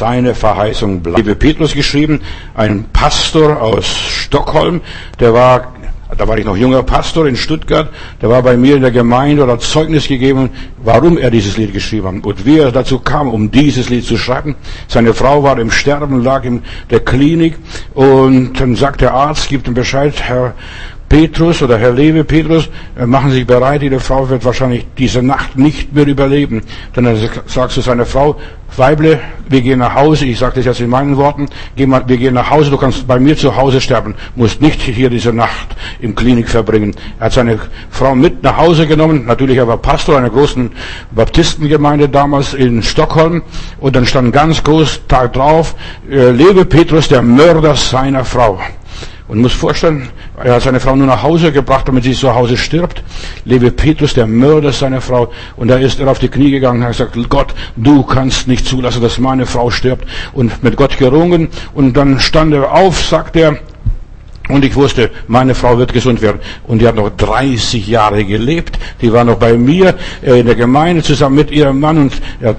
seine Verheißung bleibt. Liebe Petrus geschrieben, ein Pastor aus Stockholm, der war da war ich noch junger Pastor in Stuttgart, der war bei mir in der Gemeinde hat Zeugnis gegeben, warum er dieses Lied geschrieben hat und wie er dazu kam, um dieses Lied zu schreiben. Seine Frau war im Sterben, lag in der Klinik und dann sagt der Arzt, gibt ihm Bescheid, Herr Petrus oder Herr Lewe Petrus, äh, machen Sie sich bereit, Ihre Frau wird wahrscheinlich diese Nacht nicht mehr überleben. Dann sagt zu seiner Frau, Weible, wir gehen nach Hause, ich sage das jetzt in meinen Worten, wir gehen nach Hause, du kannst bei mir zu Hause sterben, musst nicht hier diese Nacht im Klinik verbringen. Er hat seine Frau mit nach Hause genommen, natürlich er war Pastor einer großen Baptistengemeinde damals in Stockholm und dann stand ganz groß Tag drauf, äh, lebe Petrus, der Mörder seiner Frau. Und muss vorstellen, er hat seine Frau nur nach Hause gebracht, damit sie zu Hause stirbt. Lebe Petrus, der Mörder seiner Frau. Und da ist er auf die Knie gegangen und hat gesagt, Gott, du kannst nicht zulassen, dass meine Frau stirbt. Und mit Gott gerungen. Und dann stand er auf, sagt er, und ich wusste, meine Frau wird gesund werden. Und die hat noch 30 Jahre gelebt. Die war noch bei mir äh, in der Gemeinde zusammen mit ihrem Mann und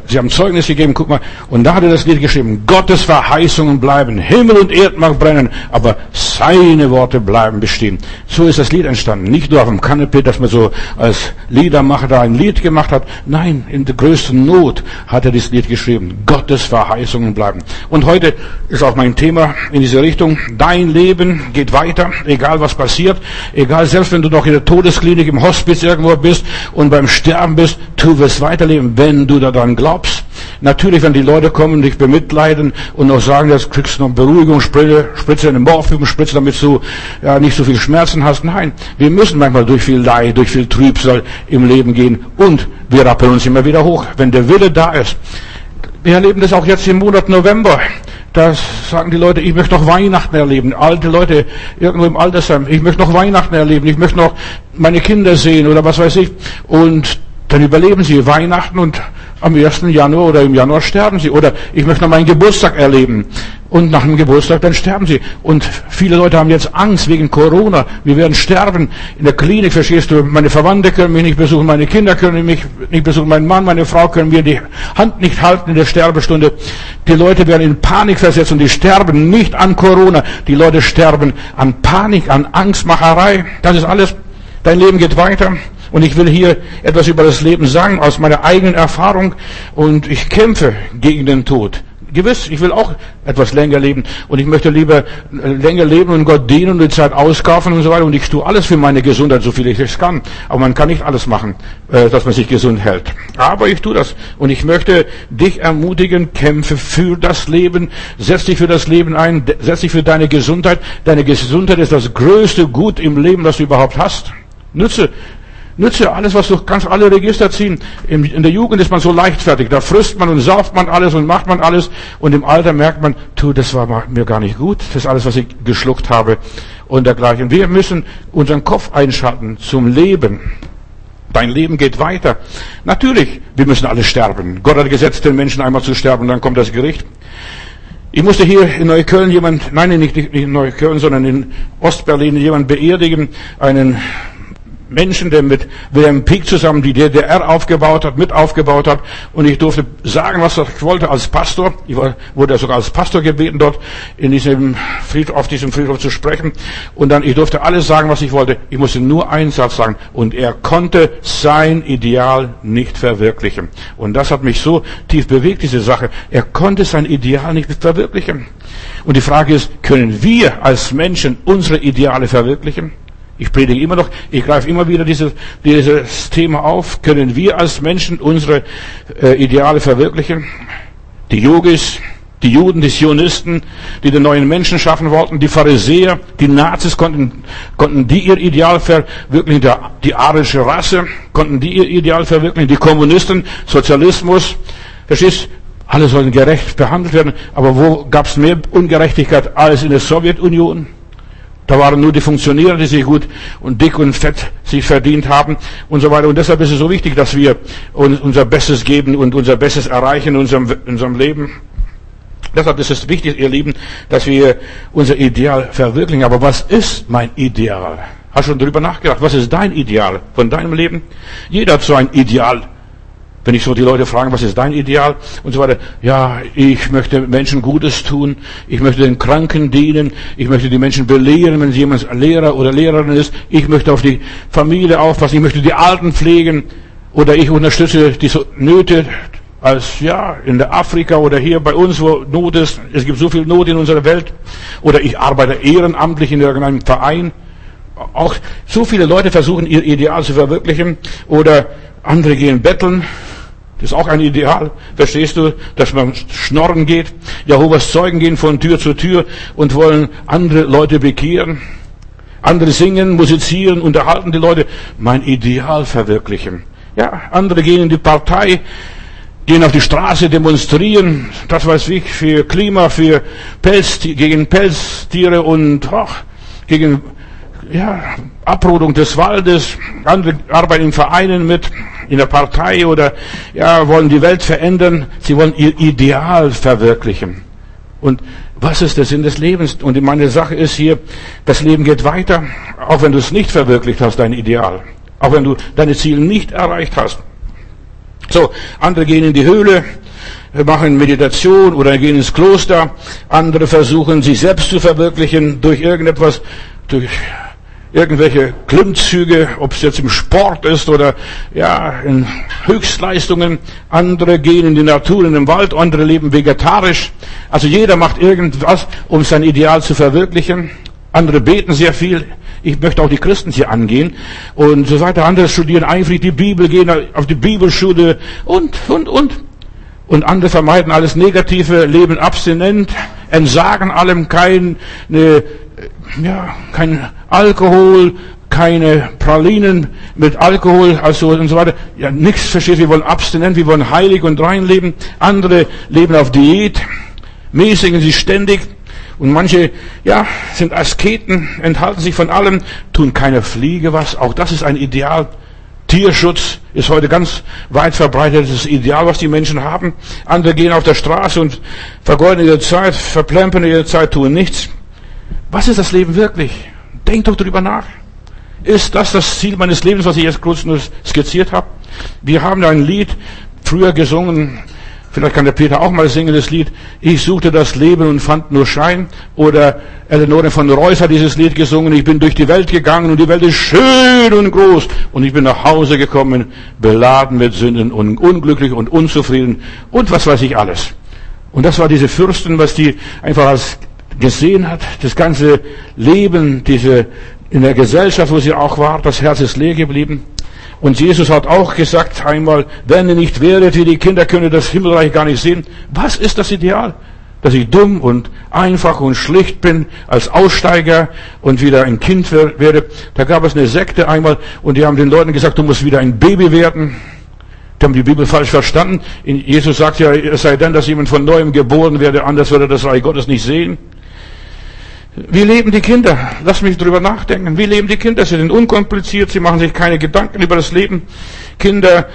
sie haben Zeugnis gegeben. Guck mal. Und da hat er das Lied geschrieben. Gottes Verheißungen bleiben. Himmel und Erd mag brennen, aber seine Worte bleiben bestehen. So ist das Lied entstanden. Nicht nur auf dem Kanapee, dass man so als Liedermacher da ein Lied gemacht hat. Nein, in der größten Not hat er dieses Lied geschrieben. Gottes Verheißungen bleiben. Und heute ist auch mein Thema in diese Richtung. Dein Leben geht weiter weiter, egal was passiert, egal selbst wenn du noch in der Todesklinik im Hospiz irgendwo bist und beim Sterben bist, du wirst weiterleben, wenn du daran glaubst. Natürlich, wenn die Leute kommen und dich bemitleiden und noch sagen, jetzt kriegst du noch Beruhigungsspritze, Spritze eine Morphiumspritze, damit du ja, nicht so viel Schmerzen hast. Nein, wir müssen manchmal durch viel Leid, durch viel Trübsal im Leben gehen und wir rappeln uns immer wieder hoch, wenn der Wille da ist. Wir erleben das auch jetzt im Monat November. Da sagen die Leute, ich möchte noch Weihnachten erleben. Alte Leute irgendwo im Altersheim, ich möchte noch Weihnachten erleben. Ich möchte noch meine Kinder sehen oder was weiß ich. Und dann überleben sie Weihnachten und am 1. Januar oder im Januar sterben sie. Oder ich möchte noch meinen Geburtstag erleben. Und nach dem Geburtstag, dann sterben sie. Und viele Leute haben jetzt Angst wegen Corona. Wir werden sterben. In der Klinik, verstehst du, meine Verwandte können mich nicht besuchen, meine Kinder können mich nicht besuchen, mein Mann, meine Frau können mir die Hand nicht halten in der Sterbestunde. Die Leute werden in Panik versetzt und die sterben nicht an Corona. Die Leute sterben an Panik, an Angstmacherei. Das ist alles. Dein Leben geht weiter. Und ich will hier etwas über das Leben sagen, aus meiner eigenen Erfahrung. Und ich kämpfe gegen den Tod. Gewiss, ich will auch etwas länger leben. Und ich möchte lieber äh, länger leben und Gott dienen und die Zeit auskaufen und so weiter. Und ich tue alles für meine Gesundheit, so viel ich es kann. Aber man kann nicht alles machen, äh, dass man sich gesund hält. Aber ich tue das. Und ich möchte dich ermutigen, kämpfe für das Leben. Setz dich für das Leben ein. Setz dich für deine Gesundheit. Deine Gesundheit ist das größte Gut im Leben, das du überhaupt hast. Nütze Nütze alles, was du kannst, alle Register ziehen. In der Jugend ist man so leichtfertig. Da frisst man und sauft man alles und macht man alles. Und im Alter merkt man, tu, das war mir gar nicht gut. Das ist alles, was ich geschluckt habe und dergleichen. Wir müssen unseren Kopf einschalten zum Leben. Dein Leben geht weiter. Natürlich, wir müssen alle sterben. Gott hat gesetzt, den Menschen einmal zu sterben, dann kommt das Gericht. Ich musste hier in Neukölln jemand, nein, nicht in Neukölln, sondern in Ostberlin jemand beerdigen, einen Menschen, der mit Wilhelm Pieck zusammen die DDR aufgebaut hat, mit aufgebaut hat. Und ich durfte sagen, was ich wollte als Pastor. Ich wurde sogar als Pastor gebeten, dort in diesem Friedhof, auf diesem Friedhof zu sprechen. Und dann, ich durfte alles sagen, was ich wollte. Ich musste nur einen Satz sagen. Und er konnte sein Ideal nicht verwirklichen. Und das hat mich so tief bewegt, diese Sache. Er konnte sein Ideal nicht verwirklichen. Und die Frage ist, können wir als Menschen unsere Ideale verwirklichen? Ich predige immer noch, ich greife immer wieder dieses, dieses Thema auf. Können wir als Menschen unsere äh, Ideale verwirklichen? Die Yogis, die Juden, die Zionisten, die den neuen Menschen schaffen wollten, die Pharisäer, die Nazis, konnten, konnten die ihr Ideal verwirklichen, die arische Rasse, konnten die ihr Ideal verwirklichen, die Kommunisten, Sozialismus, verstehst alle sollen gerecht behandelt werden, aber wo gab es mehr Ungerechtigkeit als in der Sowjetunion? Da waren nur die Funktionäre, die sich gut und dick und fett sich verdient haben und so weiter. Und deshalb ist es so wichtig, dass wir uns unser Bestes geben und unser Bestes erreichen in unserem, in unserem Leben. Deshalb ist es wichtig, ihr Lieben, dass wir unser Ideal verwirklichen. Aber was ist mein Ideal? Hast du schon darüber nachgedacht? Was ist dein Ideal von deinem Leben? Jeder hat so ein Ideal. Wenn ich so die Leute frage, was ist dein Ideal und so weiter, ja, ich möchte Menschen Gutes tun, ich möchte den Kranken dienen, ich möchte die Menschen belehren, wenn jemand Lehrer oder Lehrerin ist, ich möchte auf die Familie aufpassen, ich möchte die Alten pflegen oder ich unterstütze die Nöte als ja in der Afrika oder hier bei uns, wo Not ist. Es gibt so viel Not in unserer Welt. Oder ich arbeite ehrenamtlich in irgendeinem Verein. Auch so viele Leute versuchen ihr Ideal zu verwirklichen. Oder andere gehen betteln. Das ist auch ein Ideal. Verstehst du, dass man schnorren geht? Jehovas Zeugen gehen von Tür zu Tür und wollen andere Leute bekehren. Andere singen, musizieren, unterhalten die Leute. Mein Ideal verwirklichen. Ja, andere gehen in die Partei, gehen auf die Straße, demonstrieren, das weiß ich, für Klima, für Pelz, gegen Pelztiere und ach, gegen ja, Abrodung des Waldes. Andere arbeiten in Vereinen mit, in der Partei oder ja, wollen die Welt verändern. Sie wollen ihr Ideal verwirklichen. Und was ist der Sinn des Lebens? Und meine Sache ist hier, das Leben geht weiter, auch wenn du es nicht verwirklicht hast, dein Ideal. Auch wenn du deine Ziele nicht erreicht hast. So, andere gehen in die Höhle, machen Meditation oder gehen ins Kloster. Andere versuchen, sich selbst zu verwirklichen durch irgendetwas, durch irgendwelche Klimmzüge, ob es jetzt im Sport ist oder ja in Höchstleistungen. Andere gehen in die Natur, in den Wald, andere leben vegetarisch. Also jeder macht irgendwas, um sein Ideal zu verwirklichen. Andere beten sehr viel. Ich möchte auch die Christen hier angehen und so weiter. Andere studieren eifrig die Bibel, gehen auf die Bibelschule und, und, und. Und andere vermeiden alles Negative, leben abstinent, entsagen allem kein, ne, ja, kein Alkohol, keine Pralinen mit Alkohol, also und so weiter. Ja, nichts versteht. Wir wollen abstinent, wir wollen heilig und rein leben. Andere leben auf Diät, mäßigen sich ständig. Und manche, ja, sind Asketen, enthalten sich von allem, tun keine Fliege was. Auch das ist ein Ideal. Tierschutz ist heute ganz weit verbreitetes Ideal, was die Menschen haben. Andere gehen auf der Straße und vergeuden ihre Zeit, verplempern ihre Zeit, tun nichts. Was ist das Leben wirklich? Denkt doch darüber nach. Ist das das Ziel meines Lebens, was ich jetzt kurz nur skizziert habe? Wir haben ein Lied früher gesungen, Vielleicht kann der Peter auch mal singen, das Lied, ich suchte das Leben und fand nur Schein. Oder Eleonore von Reuss hat dieses Lied gesungen, ich bin durch die Welt gegangen und die Welt ist schön und groß. Und ich bin nach Hause gekommen, beladen mit Sünden und unglücklich und unzufrieden und was weiß ich alles. Und das war diese Fürsten, was die einfach als gesehen hat, das ganze Leben, diese, in der Gesellschaft, wo sie auch war, das Herz ist leer geblieben. Und Jesus hat auch gesagt einmal, wenn ihr nicht wäret wie die Kinder, könnt ihr das Himmelreich gar nicht sehen. Was ist das Ideal? Dass ich dumm und einfach und schlicht bin als Aussteiger und wieder ein Kind werde. Da gab es eine Sekte einmal und die haben den Leuten gesagt, du musst wieder ein Baby werden. Die haben die Bibel falsch verstanden. Jesus sagt ja, es sei denn, dass jemand von neuem geboren werde, anders würde das Reich Gottes nicht sehen. Wie leben die Kinder? Lass mich drüber nachdenken. Wie leben die Kinder? Sie sind unkompliziert, sie machen sich keine Gedanken über das Leben. Kinder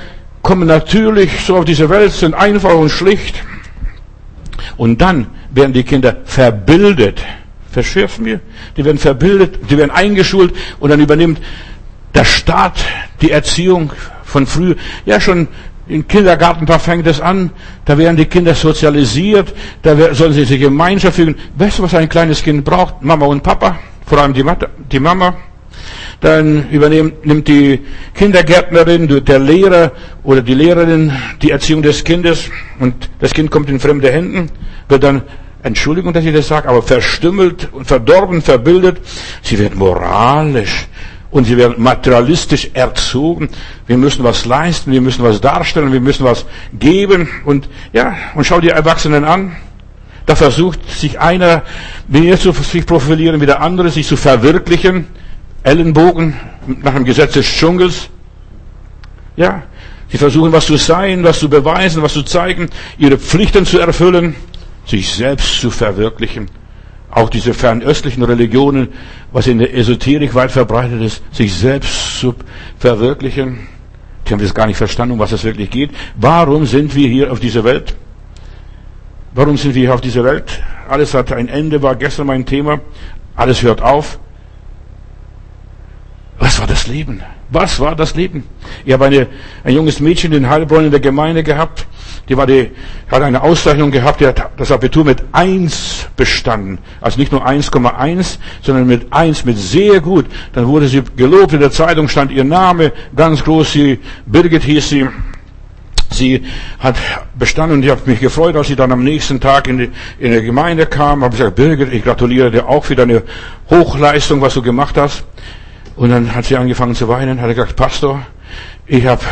kommen natürlich so auf diese Welt, sind einfach und schlicht. Und dann werden die Kinder verbildet. Verschärfen wir? Die werden verbildet, die werden eingeschult und dann übernimmt der Staat die Erziehung von früh. Ja, schon im Kindergarten, da fängt es an, da werden die Kinder sozialisiert, da sollen sie sich Gemeinschaft fügen. Weißt du, was ein kleines Kind braucht? Mama und Papa, vor allem die, Mama. Dann übernimmt nimmt die Kindergärtnerin, der Lehrer oder die Lehrerin die Erziehung des Kindes und das Kind kommt in fremde Händen, wird dann Entschuldigung, dass ich das sage, aber verstümmelt und verdorben, verbildet. Sie wird moralisch und sie werden materialistisch erzogen. Wir müssen was leisten, wir müssen was darstellen, wir müssen was geben und ja, und schau die Erwachsenen an. Da versucht sich einer mehr zu sich profilieren wie der andere, sich zu verwirklichen. Ellenbogen nach dem Gesetz des Dschungels. Ja, sie versuchen was zu sein, was zu beweisen, was zu zeigen, ihre Pflichten zu erfüllen, sich selbst zu verwirklichen auch diese fernöstlichen Religionen, was in der Esoterik weit verbreitet ist, sich selbst zu verwirklichen. Die haben das gar nicht verstanden, um was es wirklich geht. Warum sind wir hier auf dieser Welt? Warum sind wir hier auf dieser Welt? Alles hat ein Ende, war gestern mein Thema. Alles hört auf. Was war das Leben? Was war das Leben? Ich habe eine, ein junges Mädchen in Heilbronn in der Gemeinde gehabt. Die war die, hat eine Auszeichnung gehabt, die hat das Abitur mit eins bestanden. Also nicht nur 1,1, sondern mit eins, mit sehr gut. Dann wurde sie gelobt, in der Zeitung stand ihr Name, ganz groß, sie, Birgit hieß sie. Sie hat bestanden und ich habe mich gefreut, als sie dann am nächsten Tag in die, in die Gemeinde kam. Habe gesagt, Birgit, ich gratuliere dir auch für deine Hochleistung, was du gemacht hast. Und dann hat sie angefangen zu weinen, hat gesagt, Pastor, ich habe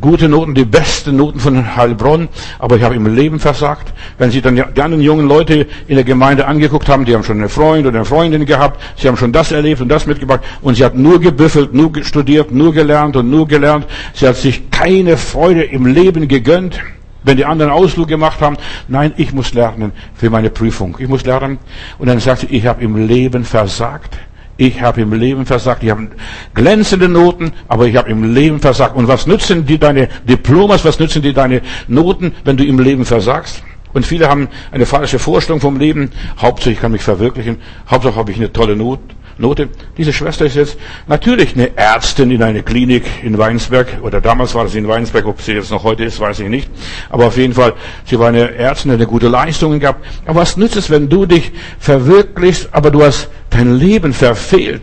gute Noten, die besten Noten von Heilbronn, aber ich habe im Leben versagt. Wenn Sie dann die anderen jungen Leute in der Gemeinde angeguckt haben, die haben schon einen Freund oder eine Freundin gehabt, sie haben schon das erlebt und das mitgebracht und sie hat nur gebüffelt, nur studiert, nur gelernt und nur gelernt. Sie hat sich keine Freude im Leben gegönnt. Wenn die anderen Ausflug gemacht haben, nein, ich muss lernen für meine Prüfung. Ich muss lernen. Und dann sagt sie, ich habe im Leben versagt. Ich habe im Leben versagt. Ich habe glänzende Noten, aber ich habe im Leben versagt. Und was nützen dir deine Diplomas, was nützen dir deine Noten, wenn du im Leben versagst? Und viele haben eine falsche Vorstellung vom Leben. Hauptsache, ich kann mich verwirklichen. Hauptsache, habe ich eine tolle Not. Note. Diese Schwester ist jetzt natürlich eine Ärztin in einer Klinik in Weinsberg, oder damals war sie in Weinsberg, ob sie jetzt noch heute ist, weiß ich nicht. Aber auf jeden Fall, sie war eine Ärztin, die eine gute Leistungen gehabt. Aber was nützt es, wenn du dich verwirklichst, aber du hast dein Leben verfehlt?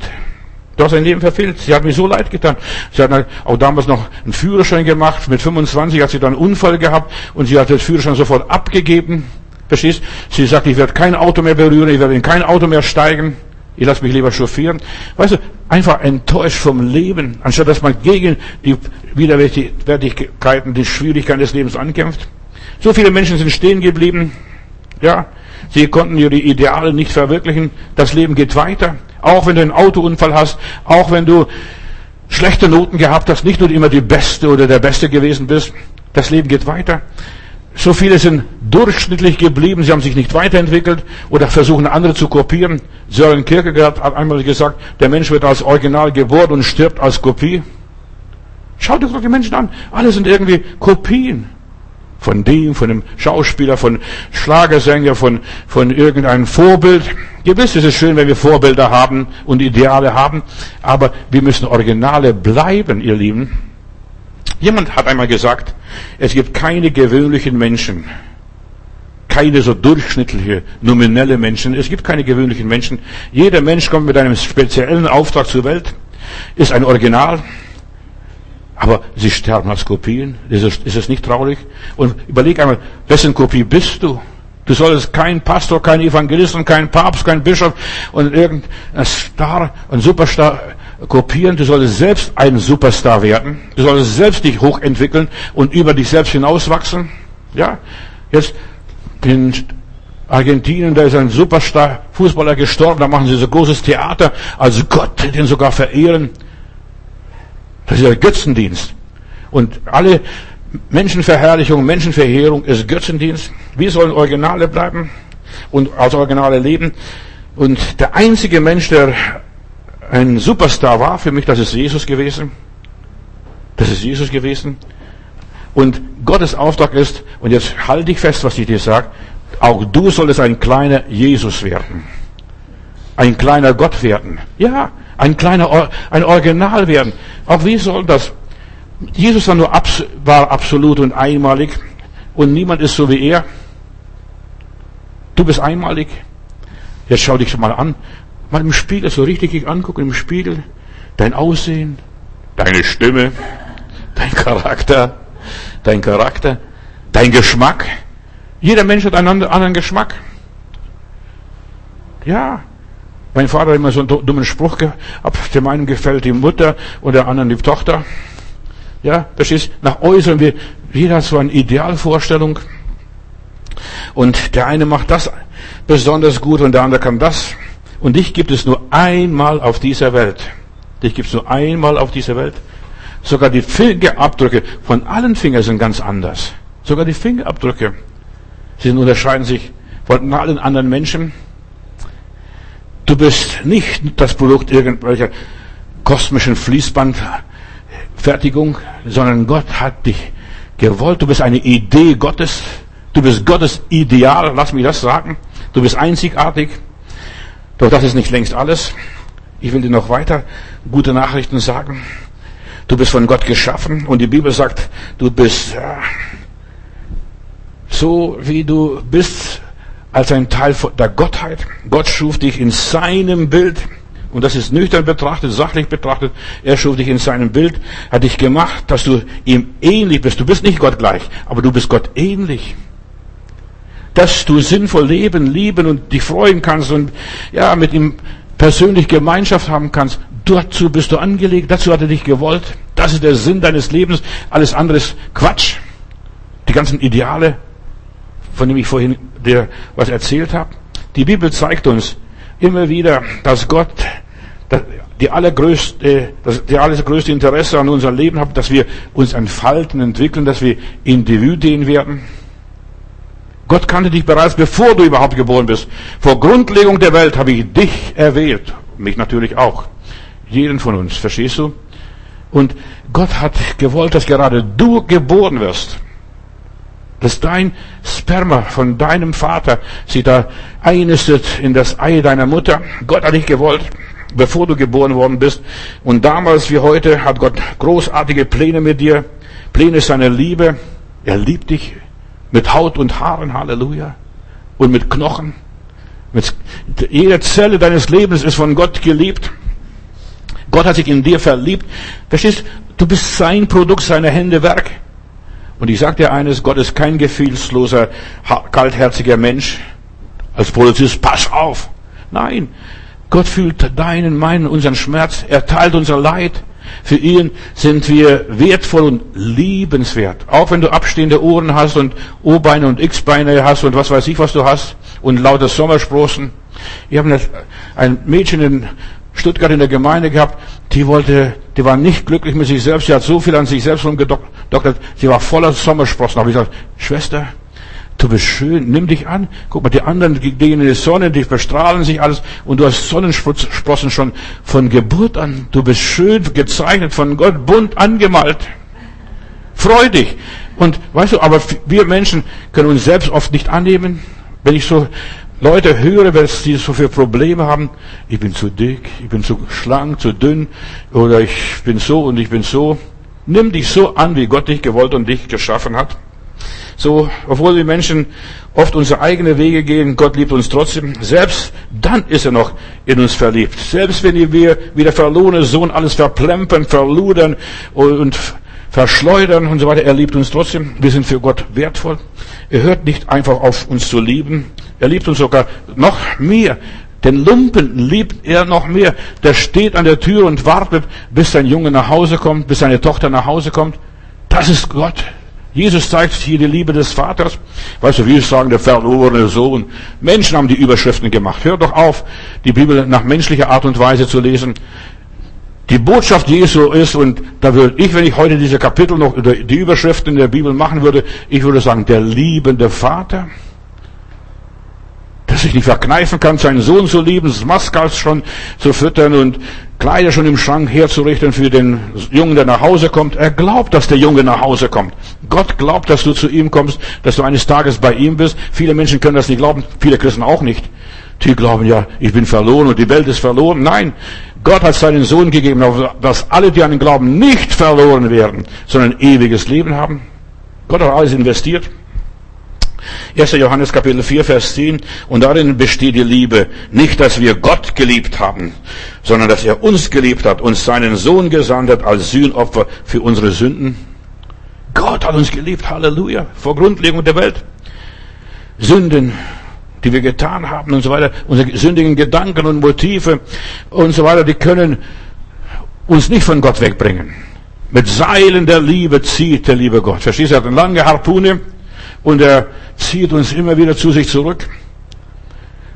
Du hast dein Leben verfehlt. Sie hat mir so leid getan. Sie hat auch damals noch einen Führerschein gemacht. Mit 25 hat sie dann einen Unfall gehabt und sie hat den Führerschein sofort abgegeben. Verstehst? Sie sagt, ich werde kein Auto mehr berühren, ich werde in kein Auto mehr steigen. Ich lasse mich lieber chauffieren. Weißt du, einfach enttäuscht vom Leben, anstatt dass man gegen die Widerwärtigkeiten, die Schwierigkeiten des Lebens ankämpft. So viele Menschen sind stehen geblieben. Ja, sie konnten ihre Ideale nicht verwirklichen. Das Leben geht weiter. Auch wenn du einen Autounfall hast, auch wenn du schlechte Noten gehabt hast, nicht nur immer die Beste oder der Beste gewesen bist. Das Leben geht weiter. So viele sind durchschnittlich geblieben, sie haben sich nicht weiterentwickelt oder versuchen andere zu kopieren. Sören Kierkegaard hat einmal gesagt, der Mensch wird als Original geboren und stirbt als Kopie. Schaut euch doch die Menschen an. Alle sind irgendwie Kopien. Von dem, von einem Schauspieler, von Schlagersänger, von, von irgendeinem Vorbild. Gewiss ist es schön, wenn wir Vorbilder haben und Ideale haben, aber wir müssen Originale bleiben, ihr Lieben. Jemand hat einmal gesagt, es gibt keine gewöhnlichen Menschen. Keine so durchschnittliche, nominelle Menschen. Es gibt keine gewöhnlichen Menschen. Jeder Mensch kommt mit einem speziellen Auftrag zur Welt, ist ein Original, aber sie sterben als Kopien. Ist es, ist es nicht traurig? Und überleg einmal, wessen Kopie bist du? Du solltest kein Pastor, kein Evangelist und kein Papst, kein Bischof und irgendein Star, ein Superstar kopieren, du solltest selbst ein Superstar werden, du solltest selbst dich hochentwickeln und über dich selbst hinauswachsen. Ja, jetzt in Argentinien, da ist ein Superstar Fußballer gestorben, da machen sie so großes Theater, als Gott, den sogar verehren. Das ist der Götzendienst. Und alle Menschenverherrlichung, Menschenverheerung ist Götzendienst. Wir sollen Originale bleiben und als Originale leben. Und der einzige Mensch, der ein Superstar war für mich, das ist Jesus gewesen. Das ist Jesus gewesen. Und Gottes Auftrag ist, und jetzt halte dich fest, was ich dir sage, auch du solltest ein kleiner Jesus werden. Ein kleiner Gott werden. Ja, ein kleiner, ein Original werden. Auch wie soll das? Jesus war nur war absolut und einmalig und niemand ist so wie er. Du bist einmalig. Jetzt schau dich mal an mal im Spiegel so richtig angucken, im Spiegel, dein Aussehen, deine Stimme, dein Charakter, dein Charakter, dein Geschmack. Jeder Mensch hat einen anderen Geschmack. Ja, mein Vater hat immer so einen dummen Spruch gehabt, dem einen gefällt die Mutter und der anderen die Tochter. Ja, das ist nach äußeren, wir, jeder hat so eine Idealvorstellung. Und der eine macht das besonders gut und der andere kann das. Und dich gibt es nur einmal auf dieser Welt. Dich gibt es nur einmal auf dieser Welt. Sogar die Fingerabdrücke von allen Fingern sind ganz anders. Sogar die Fingerabdrücke. Sie unterscheiden sich von allen anderen Menschen. Du bist nicht das Produkt irgendwelcher kosmischen Fließbandfertigung, sondern Gott hat dich gewollt. Du bist eine Idee Gottes. Du bist Gottes Ideal. Lass mich das sagen. Du bist einzigartig. Doch das ist nicht längst alles. Ich will dir noch weiter gute Nachrichten sagen. Du bist von Gott geschaffen und die Bibel sagt, du bist ja, so wie du bist als ein Teil der Gottheit. Gott schuf dich in seinem Bild. Und das ist nüchtern betrachtet, sachlich betrachtet. Er schuf dich in seinem Bild, hat dich gemacht, dass du ihm ähnlich bist. Du bist nicht Gott gleich, aber du bist Gott ähnlich. Dass du sinnvoll leben, lieben und dich freuen kannst und ja, mit ihm persönlich Gemeinschaft haben kannst. Dazu bist du angelegt, dazu hat er dich gewollt. Das ist der Sinn deines Lebens. Alles andere ist Quatsch. Die ganzen Ideale, von dem ich vorhin dir was erzählt habe. Die Bibel zeigt uns immer wieder, dass Gott die allergrößte, das, die allergrößte Interesse an unserem Leben hat, dass wir uns entfalten, entwickeln, dass wir Individuen werden. Gott kannte dich bereits, bevor du überhaupt geboren bist. Vor Grundlegung der Welt habe ich dich erwählt. Mich natürlich auch. Jeden von uns. Verstehst du? Und Gott hat gewollt, dass gerade du geboren wirst dass dein Sperma von deinem Vater sich da einnistet in das Ei deiner Mutter. Gott hat dich gewollt, bevor du geboren worden bist. Und damals wie heute hat Gott großartige Pläne mit dir. Pläne seiner Liebe. Er liebt dich mit Haut und Haaren, Halleluja. Und mit Knochen. Mit, jede Zelle deines Lebens ist von Gott geliebt. Gott hat sich in dir verliebt. Verstehst? Du bist sein Produkt, seiner Hände Werk. Und ich sage dir eines, Gott ist kein gefühlsloser, kaltherziger Mensch. Als Polizist, pass auf. Nein, Gott fühlt deinen, meinen, unseren Schmerz. Er teilt unser Leid. Für ihn sind wir wertvoll und liebenswert. Auch wenn du abstehende Ohren hast und O-Beine und X-Beine hast und was weiß ich, was du hast und lauter Sommersprossen. Ich habe ein Mädchen in Stuttgart in der Gemeinde gehabt, die wollte, die war nicht glücklich mit sich selbst, sie hat so viel an sich selbst rumgedoktert, sie war voller Sommersprossen. Da habe ich gesagt, Schwester, du bist schön, nimm dich an. Guck mal, die anderen gehen in die Sonne, die verstrahlen sich alles und du hast Sonnensprossen schon von Geburt an. Du bist schön gezeichnet von Gott, bunt angemalt. Freu dich. Und weißt du, aber wir Menschen können uns selbst oft nicht annehmen. Wenn ich so Leute höre, was die so für Probleme haben. Ich bin zu dick, ich bin zu schlank, zu dünn oder ich bin so und ich bin so. Nimm dich so an, wie Gott dich gewollt und dich geschaffen hat. So, obwohl wir Menschen oft unsere eigenen Wege gehen, Gott liebt uns trotzdem. Selbst dann ist er noch in uns verliebt. Selbst wenn wir wie der verlorene Sohn alles verplempern, verludern und verschleudern und so weiter, er liebt uns trotzdem. Wir sind für Gott wertvoll. Er hört nicht einfach auf uns zu lieben. Er liebt uns sogar noch mehr. Den Lumpen liebt er noch mehr. Der steht an der Tür und wartet, bis sein Junge nach Hause kommt, bis seine Tochter nach Hause kommt. Das ist Gott. Jesus zeigt hier die Liebe des Vaters. Weißt du, wir sagen, der verlorene Sohn. Menschen haben die Überschriften gemacht. Hör doch auf, die Bibel nach menschlicher Art und Weise zu lesen. Die Botschaft Jesu ist, und da würde ich, wenn ich heute diese Kapitel noch, die Überschriften der Bibel machen würde, ich würde sagen, der liebende Vater der sich nicht verkneifen kann, seinen Sohn zu lieben, Maskas schon zu füttern und Kleider schon im Schrank herzurichten für den Jungen, der nach Hause kommt. Er glaubt, dass der Junge nach Hause kommt. Gott glaubt, dass du zu ihm kommst, dass du eines Tages bei ihm bist. Viele Menschen können das nicht glauben, viele Christen auch nicht. Die glauben ja, ich bin verloren und die Welt ist verloren. Nein, Gott hat seinen Sohn gegeben, dass alle, die an ihn glauben, nicht verloren werden, sondern ewiges Leben haben. Gott hat alles investiert. 1. Johannes Kapitel 4, Vers 10. Und darin besteht die Liebe. Nicht, dass wir Gott geliebt haben, sondern dass er uns geliebt hat, und seinen Sohn gesandt hat als Sühnopfer für unsere Sünden. Gott hat uns geliebt. Halleluja. Vor Grundlegung der Welt. Sünden, die wir getan haben und so weiter, unsere sündigen Gedanken und Motive und so weiter, die können uns nicht von Gott wegbringen. Mit Seilen der Liebe zieht der liebe Gott. Verstehst du? Er hat eine lange Harpune und er zieht uns immer wieder zu sich zurück.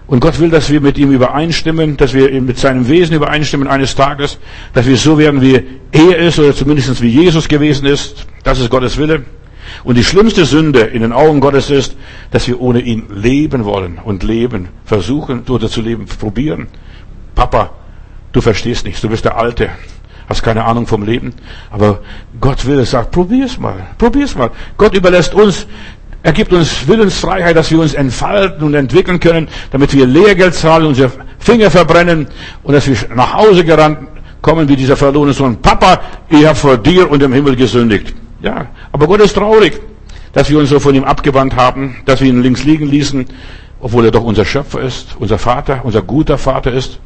Und Gott will, dass wir mit ihm übereinstimmen, dass wir mit seinem Wesen übereinstimmen eines Tages, dass wir so werden, wie er ist oder zumindest wie Jesus gewesen ist. Das ist Gottes Wille. Und die schlimmste Sünde in den Augen Gottes ist, dass wir ohne ihn leben wollen und leben, versuchen oder zu leben, probieren. Papa, du verstehst nichts, du bist der Alte, hast keine Ahnung vom Leben. Aber Gott will es, sagt, probier's mal, probier's mal. Gott überlässt uns er gibt uns Willensfreiheit, dass wir uns entfalten und entwickeln können, damit wir Lehrgeld zahlen, unsere Finger verbrennen und dass wir nach Hause gerannt kommen wie dieser verlorene Sohn. Papa, ich habe vor dir und dem Himmel gesündigt. Ja, aber Gott ist traurig, dass wir uns so von ihm abgewandt haben, dass wir ihn links liegen ließen, obwohl er doch unser Schöpfer ist, unser Vater, unser guter Vater ist,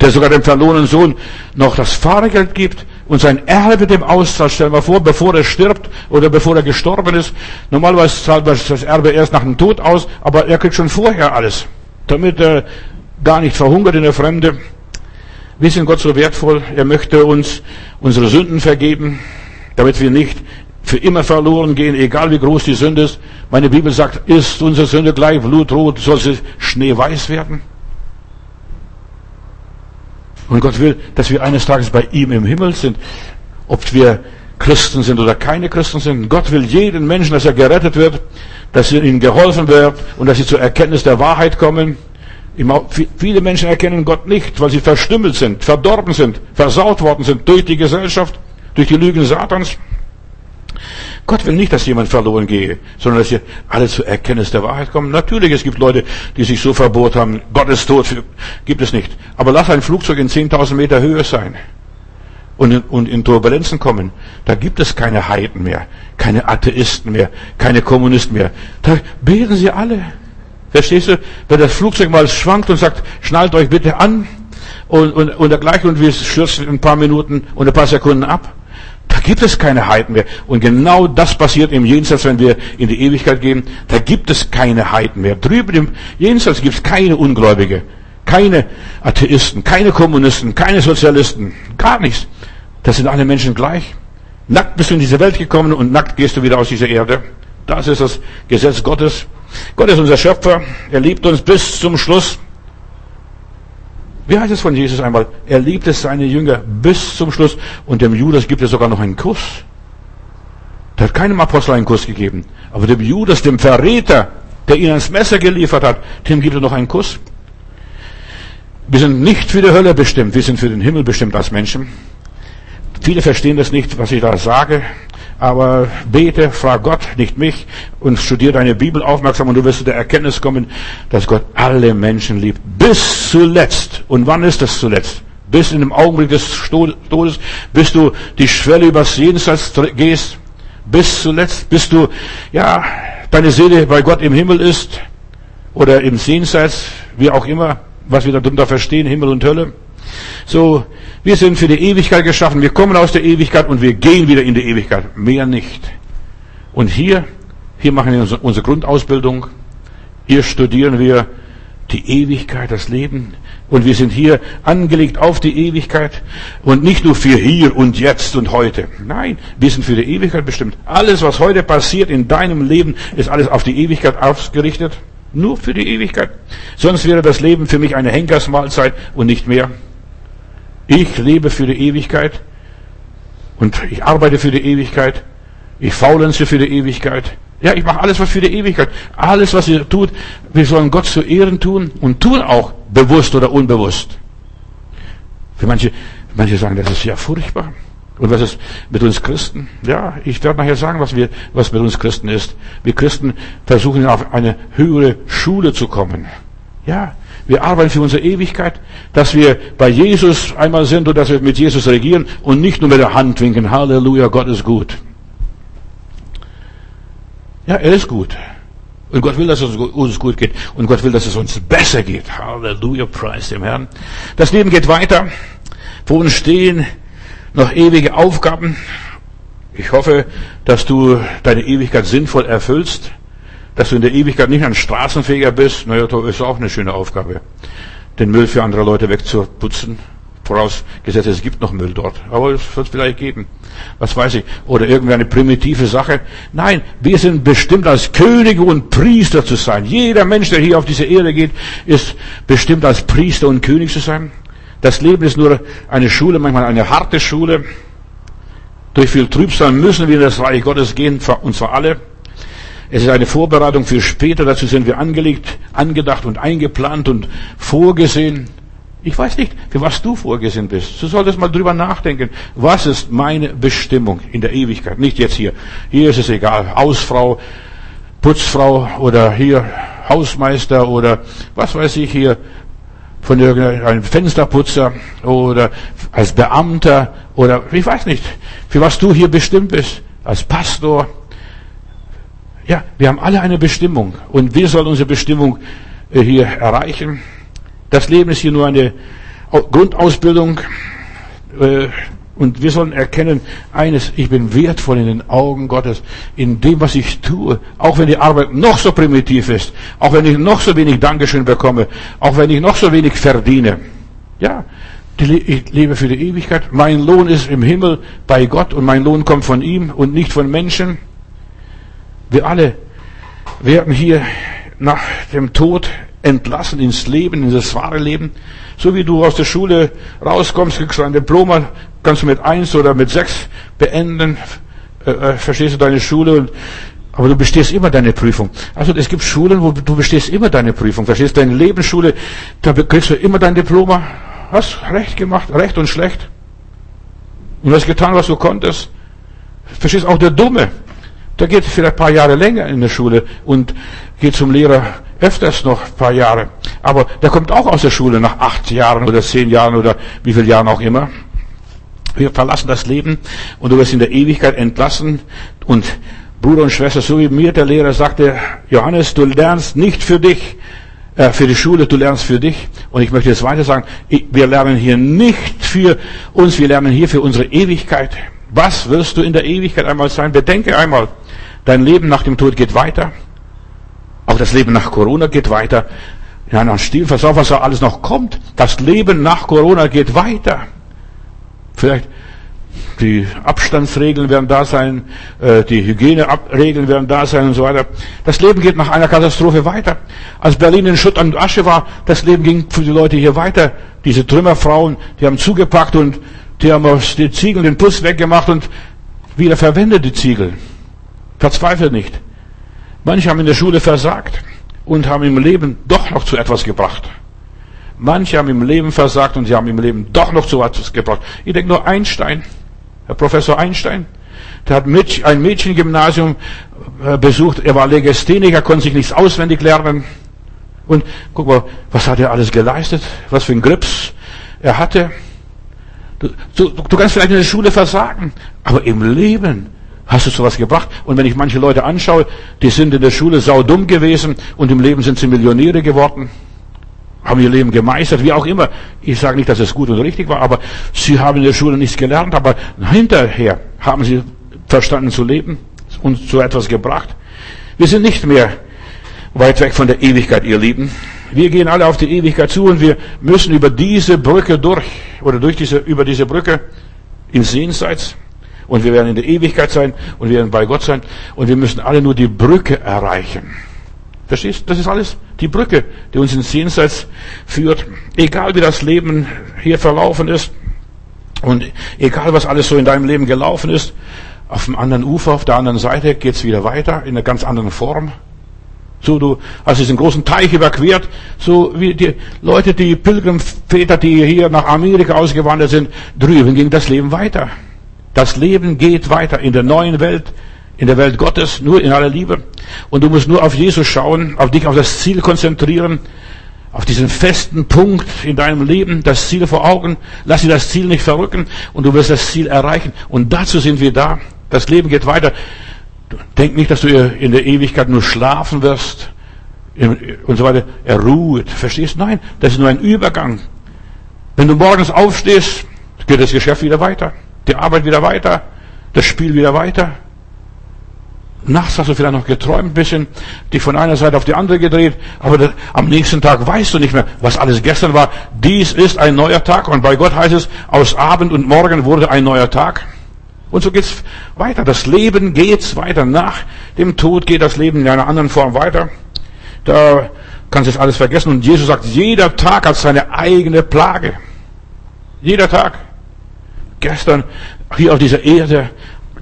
der sogar dem verlorenen Sohn noch das Fahrgeld gibt und sein Erbe dem auszahlt. Stell dir mal vor, bevor er stirbt oder bevor er gestorben ist. Normalerweise zahlt man das Erbe erst nach dem Tod aus, aber er kriegt schon vorher alles, damit er gar nicht verhungert in der Fremde. Wir sind Gott so wertvoll. Er möchte uns unsere Sünden vergeben, damit wir nicht für immer verloren gehen, egal wie groß die Sünde ist. Meine Bibel sagt, ist unsere Sünde gleich blutrot, soll sie schneeweiß werden? Und Gott will, dass wir eines Tages bei ihm im Himmel sind. Ob wir Christen sind oder keine Christen sind. Gott will jeden Menschen, dass er gerettet wird, dass ihnen geholfen wird und dass sie zur Erkenntnis der Wahrheit kommen. Viele Menschen erkennen Gott nicht, weil sie verstümmelt sind, verdorben sind, versaut worden sind durch die Gesellschaft, durch die Lügen Satans. Gott will nicht, dass jemand verloren gehe, sondern dass wir alle zur Erkenntnis der Wahrheit kommen. Natürlich, es gibt Leute, die sich so verbohrt haben, Gott ist tot, gibt es nicht. Aber lass ein Flugzeug in 10.000 Meter Höhe sein und in, und in Turbulenzen kommen. Da gibt es keine Heiden mehr, keine Atheisten mehr, keine Kommunisten mehr. Da beten sie alle. Verstehst du? Wenn das Flugzeug mal schwankt und sagt, schnallt euch bitte an und, und, und dergleichen und wir stürzen in ein paar Minuten und ein paar Sekunden ab. Da gibt es keine Heiden mehr. Und genau das passiert im Jenseits, wenn wir in die Ewigkeit gehen. Da gibt es keine Heiden mehr. Drüben im Jenseits gibt es keine Ungläubige, keine Atheisten, keine Kommunisten, keine Sozialisten, gar nichts. Das sind alle Menschen gleich. Nackt bist du in diese Welt gekommen und nackt gehst du wieder aus dieser Erde. Das ist das Gesetz Gottes. Gott ist unser Schöpfer. Er liebt uns bis zum Schluss. Wie heißt es von Jesus einmal? Er liebt es seine Jünger bis zum Schluss. Und dem Judas gibt es sogar noch einen Kuss. Der hat keinem Apostel einen Kuss gegeben. Aber dem Judas, dem Verräter, der ihn ans Messer geliefert hat, dem gibt er noch einen Kuss. Wir sind nicht für die Hölle bestimmt, wir sind für den Himmel bestimmt als Menschen. Viele verstehen das nicht, was ich da sage. Aber bete, frag Gott, nicht mich, und studiere deine Bibel aufmerksam und du wirst zu der Erkenntnis kommen, dass Gott alle Menschen liebt. Bis zuletzt. Und wann ist das zuletzt? Bis in dem Augenblick des Todes, bis du die Schwelle übers Jenseits gehst, bis zuletzt, bis du, ja, deine Seele bei Gott im Himmel ist, oder im Jenseits, wie auch immer, was wir darunter verstehen, Himmel und Hölle. So, wir sind für die Ewigkeit geschaffen. Wir kommen aus der Ewigkeit und wir gehen wieder in die Ewigkeit. Mehr nicht. Und hier, hier machen wir unsere Grundausbildung. Hier studieren wir die Ewigkeit, das Leben. Und wir sind hier angelegt auf die Ewigkeit und nicht nur für hier und jetzt und heute. Nein, wir sind für die Ewigkeit bestimmt. Alles, was heute passiert in deinem Leben, ist alles auf die Ewigkeit ausgerichtet. Nur für die Ewigkeit. Sonst wäre das Leben für mich eine Henkersmahlzeit und nicht mehr. Ich lebe für die Ewigkeit und ich arbeite für die Ewigkeit. Ich faulenze für die Ewigkeit. Ja, ich mache alles was für die Ewigkeit. Alles, was ihr tut, wir sollen Gott zu Ehren tun und tun auch, bewusst oder unbewusst. Für manche, manche sagen, das ist ja furchtbar. Und was ist mit uns Christen? Ja, ich werde nachher sagen, was wir, was mit uns Christen ist. Wir Christen versuchen auf eine höhere Schule zu kommen. Ja, wir arbeiten für unsere Ewigkeit, dass wir bei Jesus einmal sind und dass wir mit Jesus regieren und nicht nur mit der Hand winken. Halleluja, Gott ist gut. Ja, er ist gut. Und Gott will, dass es uns gut geht. Und Gott will, dass es uns besser geht. Halleluja, preis dem Herrn. Das Leben geht weiter. Vor uns stehen noch ewige Aufgaben. Ich hoffe, dass du deine Ewigkeit sinnvoll erfüllst dass du in der Ewigkeit nicht ein Straßenfeger bist, naja, das ist auch eine schöne Aufgabe. Den Müll für andere Leute wegzuputzen. Vorausgesetzt, es gibt noch Müll dort. Aber es wird es vielleicht geben. Was weiß ich. Oder irgendeine primitive Sache. Nein, wir sind bestimmt als Könige und Priester zu sein. Jeder Mensch, der hier auf diese Erde geht, ist bestimmt als Priester und König zu sein. Das Leben ist nur eine Schule, manchmal eine harte Schule. Durch viel Trübsal müssen wir in das Reich Gottes gehen, und zwar alle. Es ist eine Vorbereitung für später. Dazu sind wir angelegt, angedacht und eingeplant und vorgesehen. Ich weiß nicht, für was du vorgesehen bist. Du solltest mal drüber nachdenken. Was ist meine Bestimmung in der Ewigkeit? Nicht jetzt hier. Hier ist es egal. Hausfrau, Putzfrau oder hier Hausmeister oder was weiß ich hier. von irgendeinem Fensterputzer oder als Beamter oder ich weiß nicht, für was du hier bestimmt bist, als Pastor. Ja, wir haben alle eine Bestimmung und wir sollen unsere Bestimmung äh, hier erreichen. Das Leben ist hier nur eine Grundausbildung äh, und wir sollen erkennen, eines, ich bin wertvoll in den Augen Gottes, in dem, was ich tue. Auch wenn die Arbeit noch so primitiv ist, auch wenn ich noch so wenig Dankeschön bekomme, auch wenn ich noch so wenig verdiene. Ja, ich lebe für die Ewigkeit. Mein Lohn ist im Himmel bei Gott und mein Lohn kommt von ihm und nicht von Menschen. Wir alle werden hier nach dem Tod entlassen ins Leben, in das wahre Leben. So wie du aus der Schule rauskommst, kriegst du ein Diplom, kannst du mit eins oder mit sechs beenden, äh, äh, verstehst du deine Schule und aber du bestehst immer deine Prüfung. Also es gibt Schulen, wo du bestehst immer deine Prüfung. Verstehst du deine Lebensschule, da kriegst du immer dein Diploma. Hast recht gemacht, recht und schlecht. Und hast getan, was du konntest. Verstehst auch der Dumme. Der geht vielleicht ein paar Jahre länger in der Schule und geht zum Lehrer öfters noch ein paar Jahre. Aber der kommt auch aus der Schule nach acht Jahren oder zehn Jahren oder wie viele Jahren auch immer. Wir verlassen das Leben und du wirst in der Ewigkeit entlassen. Und Bruder und Schwester, so wie mir der Lehrer sagte, Johannes, du lernst nicht für dich, äh, für die Schule, du lernst für dich. Und ich möchte jetzt weiter sagen, wir lernen hier nicht für uns, wir lernen hier für unsere Ewigkeit. Was wirst du in der Ewigkeit einmal sein? Bedenke einmal, dein Leben nach dem Tod geht weiter. Auch das Leben nach Corona geht weiter. Ja, nach Stilversauf, was da alles noch kommt. Das Leben nach Corona geht weiter. Vielleicht die Abstandsregeln werden da sein, äh, die Hygieneregeln werden da sein und so weiter. Das Leben geht nach einer Katastrophe weiter. Als Berlin in Schutt und Asche war, das Leben ging für die Leute hier weiter. Diese Trümmerfrauen, die haben zugepackt und die haben aus den Ziegeln den Puss weggemacht und wieder verwendet die Ziegel. Verzweifelt nicht. Manche haben in der Schule versagt und haben im Leben doch noch zu etwas gebracht. Manche haben im Leben versagt und sie haben im Leben doch noch zu etwas gebracht. Ich denke nur Einstein, Herr Professor Einstein, der hat ein Mädchengymnasium äh, besucht, er war Legastheniker, konnte sich nichts auswendig lernen. Und guck mal, was hat er alles geleistet? Was für ein Grips er hatte. Du, du, du kannst vielleicht in der Schule versagen, aber im Leben Hast du sowas gebracht? Und wenn ich manche Leute anschaue, die sind in der Schule saudumm gewesen und im Leben sind sie Millionäre geworden, haben ihr Leben gemeistert, wie auch immer. Ich sage nicht, dass es gut und richtig war, aber sie haben in der Schule nichts gelernt, aber hinterher haben sie verstanden zu leben und zu etwas gebracht. Wir sind nicht mehr weit weg von der Ewigkeit, ihr Lieben. Wir gehen alle auf die Ewigkeit zu und wir müssen über diese Brücke durch oder durch diese, über diese Brücke ins Jenseits und wir werden in der Ewigkeit sein und wir werden bei Gott sein und wir müssen alle nur die Brücke erreichen. Verstehst? Das ist alles die Brücke, die uns ins Jenseits führt. Egal wie das Leben hier verlaufen ist und egal was alles so in deinem Leben gelaufen ist, auf dem anderen Ufer, auf der anderen Seite geht's wieder weiter in einer ganz anderen Form. So, du hast diesen großen Teich überquert, so wie die Leute, die Pilgrimväter, die hier nach Amerika ausgewandert sind, drüben ging das Leben weiter. Das Leben geht weiter in der neuen Welt, in der Welt Gottes, nur in aller Liebe. Und du musst nur auf Jesus schauen, auf dich, auf das Ziel konzentrieren, auf diesen festen Punkt in deinem Leben, das Ziel vor Augen. Lass dir das Ziel nicht verrücken und du wirst das Ziel erreichen. Und dazu sind wir da. Das Leben geht weiter. Denk nicht, dass du in der Ewigkeit nur schlafen wirst und so weiter, erruht. Verstehst? Nein, das ist nur ein Übergang. Wenn du morgens aufstehst, geht das Geschäft wieder weiter die Arbeit wieder weiter, das Spiel wieder weiter. Nachts hast du vielleicht noch geträumt, bisschen, dich von einer Seite auf die andere gedreht, aber das, am nächsten Tag weißt du nicht mehr, was alles gestern war. Dies ist ein neuer Tag und bei Gott heißt es, aus Abend und Morgen wurde ein neuer Tag. Und so geht's weiter. Das Leben geht weiter. Nach dem Tod geht das Leben in einer anderen Form weiter. Da kannst du jetzt alles vergessen. Und Jesus sagt, jeder Tag hat seine eigene Plage. Jeder Tag gestern hier auf dieser Erde,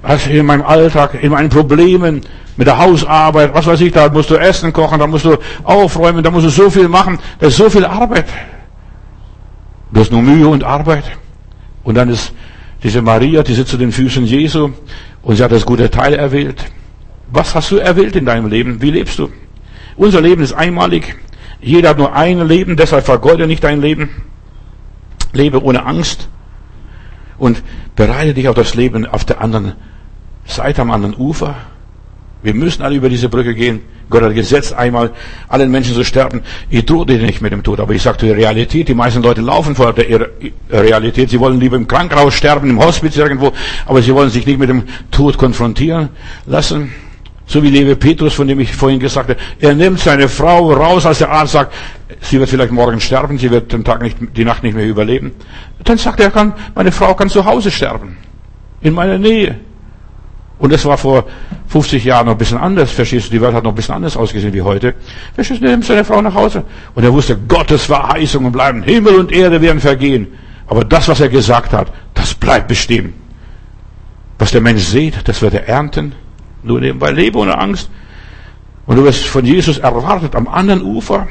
also in meinem Alltag, in meinen Problemen, mit der Hausarbeit, was weiß ich, da musst du Essen kochen, da musst du aufräumen, da musst du so viel machen, das ist so viel Arbeit. Du hast nur Mühe und Arbeit. Und dann ist diese Maria, die sitzt zu den Füßen Jesu und sie hat das gute Teil erwählt. Was hast du erwählt in deinem Leben? Wie lebst du? Unser Leben ist einmalig. Jeder hat nur ein Leben, deshalb vergeude nicht dein Leben. Lebe ohne Angst und bereite dich auf das Leben auf der anderen Seite, am anderen Ufer. Wir müssen alle über diese Brücke gehen. Gott hat gesetzt, einmal allen Menschen zu sterben. Ich drohe dir nicht mit dem Tod, aber ich sage die Realität. Die meisten Leute laufen vor der Realität. Sie wollen lieber im Krankenhaus sterben, im Hospiz irgendwo, aber sie wollen sich nicht mit dem Tod konfrontieren lassen. So wie Lewe Petrus, von dem ich vorhin gesagt habe. Er nimmt seine Frau raus, als der Arzt sagt, sie wird vielleicht morgen sterben, sie wird den Tag nicht, die Nacht nicht mehr überleben. Dann sagt er, kann, meine Frau kann zu Hause sterben. In meiner Nähe. Und das war vor 50 Jahren noch ein bisschen anders, verstehst du? Die Welt hat noch ein bisschen anders ausgesehen wie heute. Verstehst du, nimmt seine Frau nach Hause. Und er wusste, Gottes Verheißungen bleiben. Himmel und Erde werden vergehen. Aber das, was er gesagt hat, das bleibt bestehen. Was der Mensch sieht, das wird er ernten. Nur nebenbei lebe ohne Angst. Und du wirst von Jesus erwartet am anderen Ufer.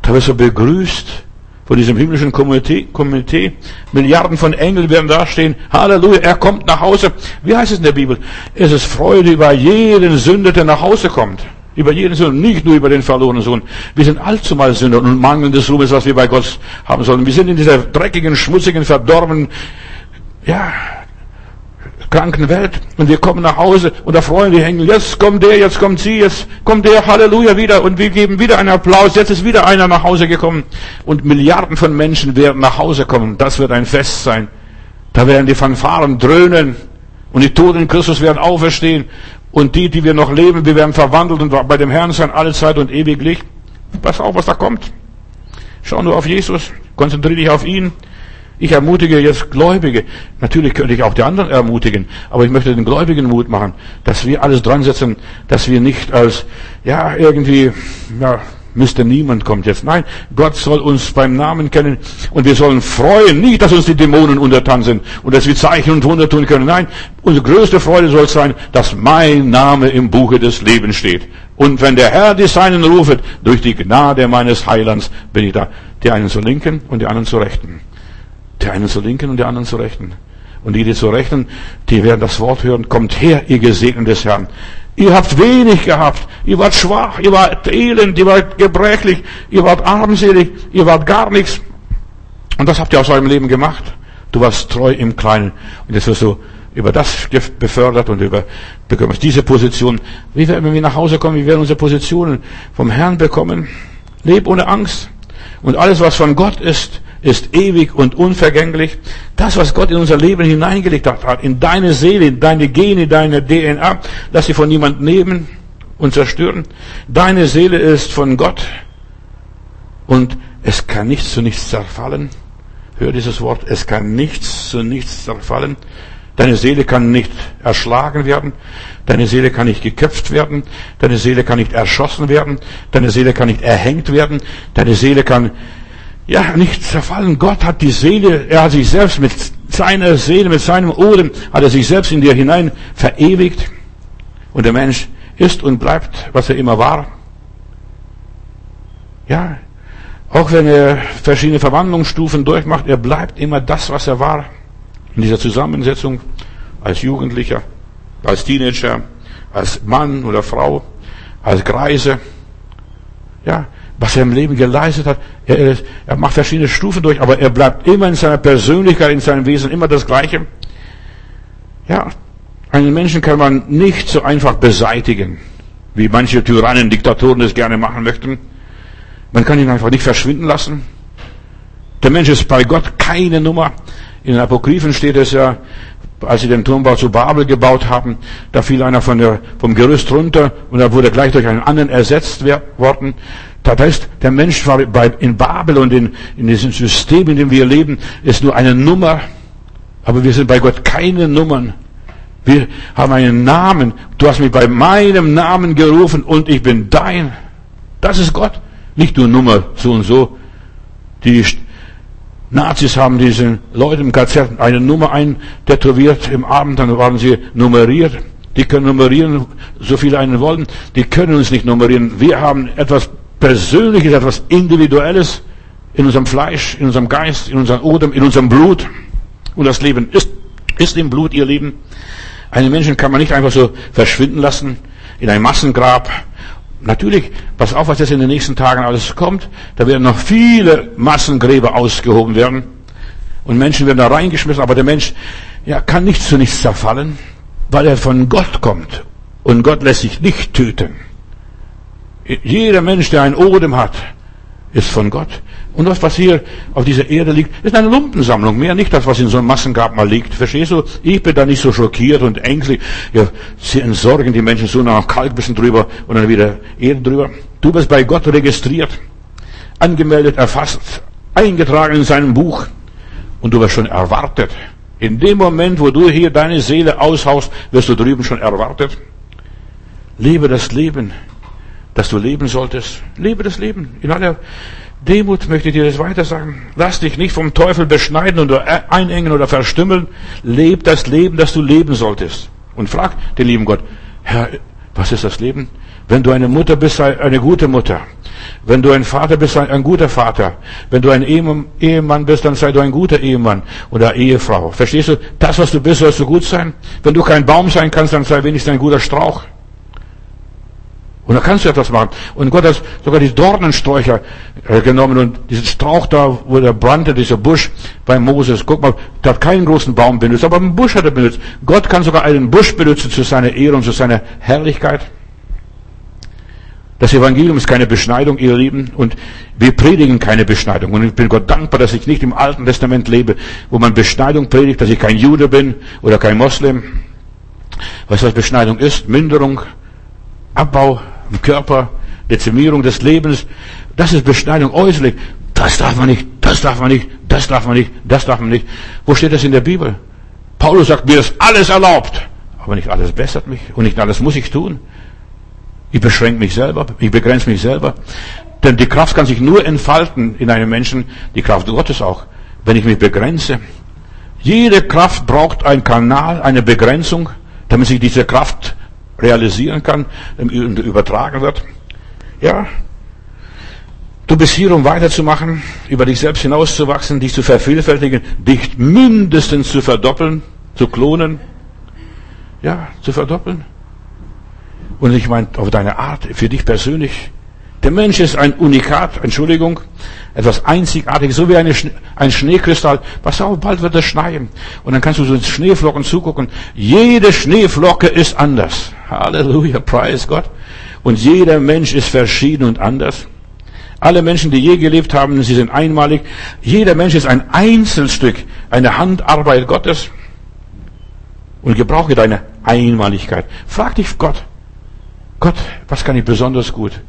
Da wirst du begrüßt von diesem himmlischen Komitee. Milliarden von Engeln werden dastehen. Halleluja, er kommt nach Hause. Wie heißt es in der Bibel? Es ist Freude über jeden Sünder, der nach Hause kommt. Über jeden Sünder, nicht nur über den verlorenen Sohn. Wir sind allzumal Sünder und mangelndes Ruhm ist, was wir bei Gott haben sollen. Wir sind in dieser dreckigen, schmutzigen, verdorbenen, ja, kranken Welt. Und wir kommen nach Hause und da freuen die Engel, jetzt kommt der, jetzt kommt sie, jetzt kommt der, Halleluja wieder. Und wir geben wieder einen Applaus, jetzt ist wieder einer nach Hause gekommen. Und Milliarden von Menschen werden nach Hause kommen, das wird ein Fest sein. Da werden die Fanfaren dröhnen. Und die Toten in Christus werden auferstehen. Und die, die wir noch leben, wir werden verwandelt und bei dem Herrn sein alle Zeit und ewiglich. Pass auf, was da kommt. Schau nur auf Jesus, konzentriere dich auf ihn. Ich ermutige jetzt Gläubige. Natürlich könnte ich auch die anderen ermutigen, aber ich möchte den Gläubigen Mut machen, dass wir alles dran setzen, dass wir nicht als, ja, irgendwie, ja, Mr. Niemand kommt jetzt. Nein, Gott soll uns beim Namen kennen und wir sollen freuen, nicht, dass uns die Dämonen untertan sind und dass wir Zeichen und Wunder tun können. Nein, unsere größte Freude soll sein, dass mein Name im Buche des Lebens steht. Und wenn der Herr die Seinen ruft, durch die Gnade meines Heilands bin ich da, die einen zur Linken und die anderen zur Rechten. Der einen zur Linken und der anderen zur Rechten. Und die, die zur Rechten, die werden das Wort hören, kommt her, ihr Gesegneten des Herrn. Ihr habt wenig gehabt, ihr wart schwach, ihr wart elend, ihr wart gebrechlich, ihr wart armselig, ihr wart gar nichts. Und das habt ihr aus eurem Leben gemacht. Du warst treu im Kleinen. Und jetzt wirst du über das befördert und über bekommst diese Position. Wie werden wir nach Hause kommen? Wie werden unsere Positionen vom Herrn bekommen? Leb ohne Angst. Und alles, was von Gott ist, ist ewig und unvergänglich. Das, was Gott in unser Leben hineingelegt hat, in deine Seele, in deine Gene, deine DNA, lass sie von niemand nehmen und zerstören. Deine Seele ist von Gott und es kann nichts zu nichts zerfallen. Hör dieses Wort, es kann nichts zu nichts zerfallen. Deine Seele kann nicht erschlagen werden. Deine Seele kann nicht geköpft werden. Deine Seele kann nicht erschossen werden. Deine Seele kann nicht erhängt werden. Deine Seele kann ja, nicht zerfallen. Gott hat die Seele, er hat sich selbst mit seiner Seele, mit seinem Odem, hat er sich selbst in dir hinein verewigt. Und der Mensch ist und bleibt, was er immer war. Ja, auch wenn er verschiedene Verwandlungsstufen durchmacht, er bleibt immer das, was er war. In dieser Zusammensetzung als Jugendlicher, als Teenager, als Mann oder Frau, als Greise. Ja, was er im Leben geleistet hat. Er, er, macht verschiedene Stufen durch, aber er bleibt immer in seiner Persönlichkeit, in seinem Wesen immer das Gleiche. Ja, einen Menschen kann man nicht so einfach beseitigen, wie manche Tyrannen, Diktatoren es gerne machen möchten. Man kann ihn einfach nicht verschwinden lassen. Der Mensch ist bei Gott keine Nummer. In den Apokryphen steht es ja, als sie den Turmbau zu Babel gebaut haben, da fiel einer von der, vom Gerüst runter und da wurde gleich durch einen anderen ersetzt worden. Das heißt, der Mensch war bei, in Babel und in, in diesem System, in dem wir leben, ist nur eine Nummer. Aber wir sind bei Gott keine Nummern. Wir haben einen Namen. Du hast mich bei meinem Namen gerufen und ich bin dein. Das ist Gott. Nicht nur Nummer so und so. Die Nazis haben diesen Leuten im KZ eine Nummer eintätowiert im Abend, dann waren sie nummeriert. Die können nummerieren, so viele einen wollen. Die können uns nicht nummerieren. Wir haben etwas Persönliches, etwas Individuelles in unserem Fleisch, in unserem Geist, in unserem Odem, in unserem Blut. Und das Leben ist, ist im Blut ihr Leben. Einen Menschen kann man nicht einfach so verschwinden lassen in ein Massengrab Natürlich, pass auf, was jetzt in den nächsten Tagen alles kommt. Da werden noch viele Massengräber ausgehoben werden. Und Menschen werden da reingeschmissen. Aber der Mensch, ja, kann nicht zu nichts zerfallen, weil er von Gott kommt. Und Gott lässt sich nicht töten. Jeder Mensch, der ein Odem hat, ist von Gott. Und das, was hier auf dieser Erde liegt, ist eine Lumpensammlung. Mehr nicht das, was in so einem Massengrab mal liegt. Verstehst du? Ich bin da nicht so schockiert und ängstlich. Ja, sie entsorgen die Menschen so nach Kalk bisschen drüber und dann wieder Erde drüber. Du bist bei Gott registriert, angemeldet, erfasst, eingetragen in seinem Buch und du wirst schon erwartet. In dem Moment, wo du hier deine Seele aushaust, wirst du drüben schon erwartet. Lebe das Leben, das du leben solltest. Lebe das Leben in aller Demut möchte ich dir das weiter sagen. Lass dich nicht vom Teufel beschneiden oder einengen oder verstümmeln. Leb das Leben, das du leben solltest. Und frag den lieben Gott, Herr, was ist das Leben? Wenn du eine Mutter bist, sei eine gute Mutter. Wenn du ein Vater bist, sei ein guter Vater. Wenn du ein Ehemann bist, dann sei du ein guter Ehemann oder Ehefrau. Verstehst du? Das, was du bist, sollst du gut sein. Wenn du kein Baum sein kannst, dann sei wenigstens ein guter Strauch. Und da kannst du etwas machen. Und Gott hat sogar die Dornensträucher äh, genommen und diesen Strauch da, wo der brannte, dieser Busch bei Moses. Guck mal, der hat keinen großen Baum benutzt, aber einen Busch hat er benutzt. Gott kann sogar einen Busch benutzen zu seiner Ehre und zu seiner Herrlichkeit. Das Evangelium ist keine Beschneidung, ihr Lieben, und wir predigen keine Beschneidung. Und ich bin Gott dankbar, dass ich nicht im Alten Testament lebe, wo man Beschneidung predigt, dass ich kein Jude bin oder kein Moslem. Weißt du, was Beschneidung ist? Minderung, Abbau im Körper, Dezimierung des Lebens. Das ist Beschneidung äußerlich. Das darf man nicht, das darf man nicht, das darf man nicht, das darf man nicht. Wo steht das in der Bibel? Paulus sagt, mir ist alles erlaubt. Aber nicht alles bessert mich und nicht alles muss ich tun. Ich beschränke mich selber, ich begrenze mich selber. Denn die Kraft kann sich nur entfalten in einem Menschen, die Kraft Gottes auch, wenn ich mich begrenze. Jede Kraft braucht einen Kanal, eine Begrenzung, damit sich diese Kraft realisieren kann und übertragen wird. Ja, du bist hier, um weiterzumachen, über dich selbst hinauszuwachsen, dich zu vervielfältigen, dich mindestens zu verdoppeln, zu klonen. Ja, zu verdoppeln. Und ich meine, auf deine Art, für dich persönlich. Der Mensch ist ein Unikat, Entschuldigung, etwas Einzigartiges, so wie eine, ein Schneekristall. Pass auf, bald wird es schneien. Und dann kannst du so Schneeflocken zugucken. Jede Schneeflocke ist anders. Halleluja, praise Gott. Und jeder Mensch ist verschieden und anders. Alle Menschen, die je gelebt haben, sie sind einmalig. Jeder Mensch ist ein Einzelstück, eine Handarbeit Gottes. Und gebrauche deine Einmaligkeit. Frag dich Gott, Gott, was kann ich besonders gut?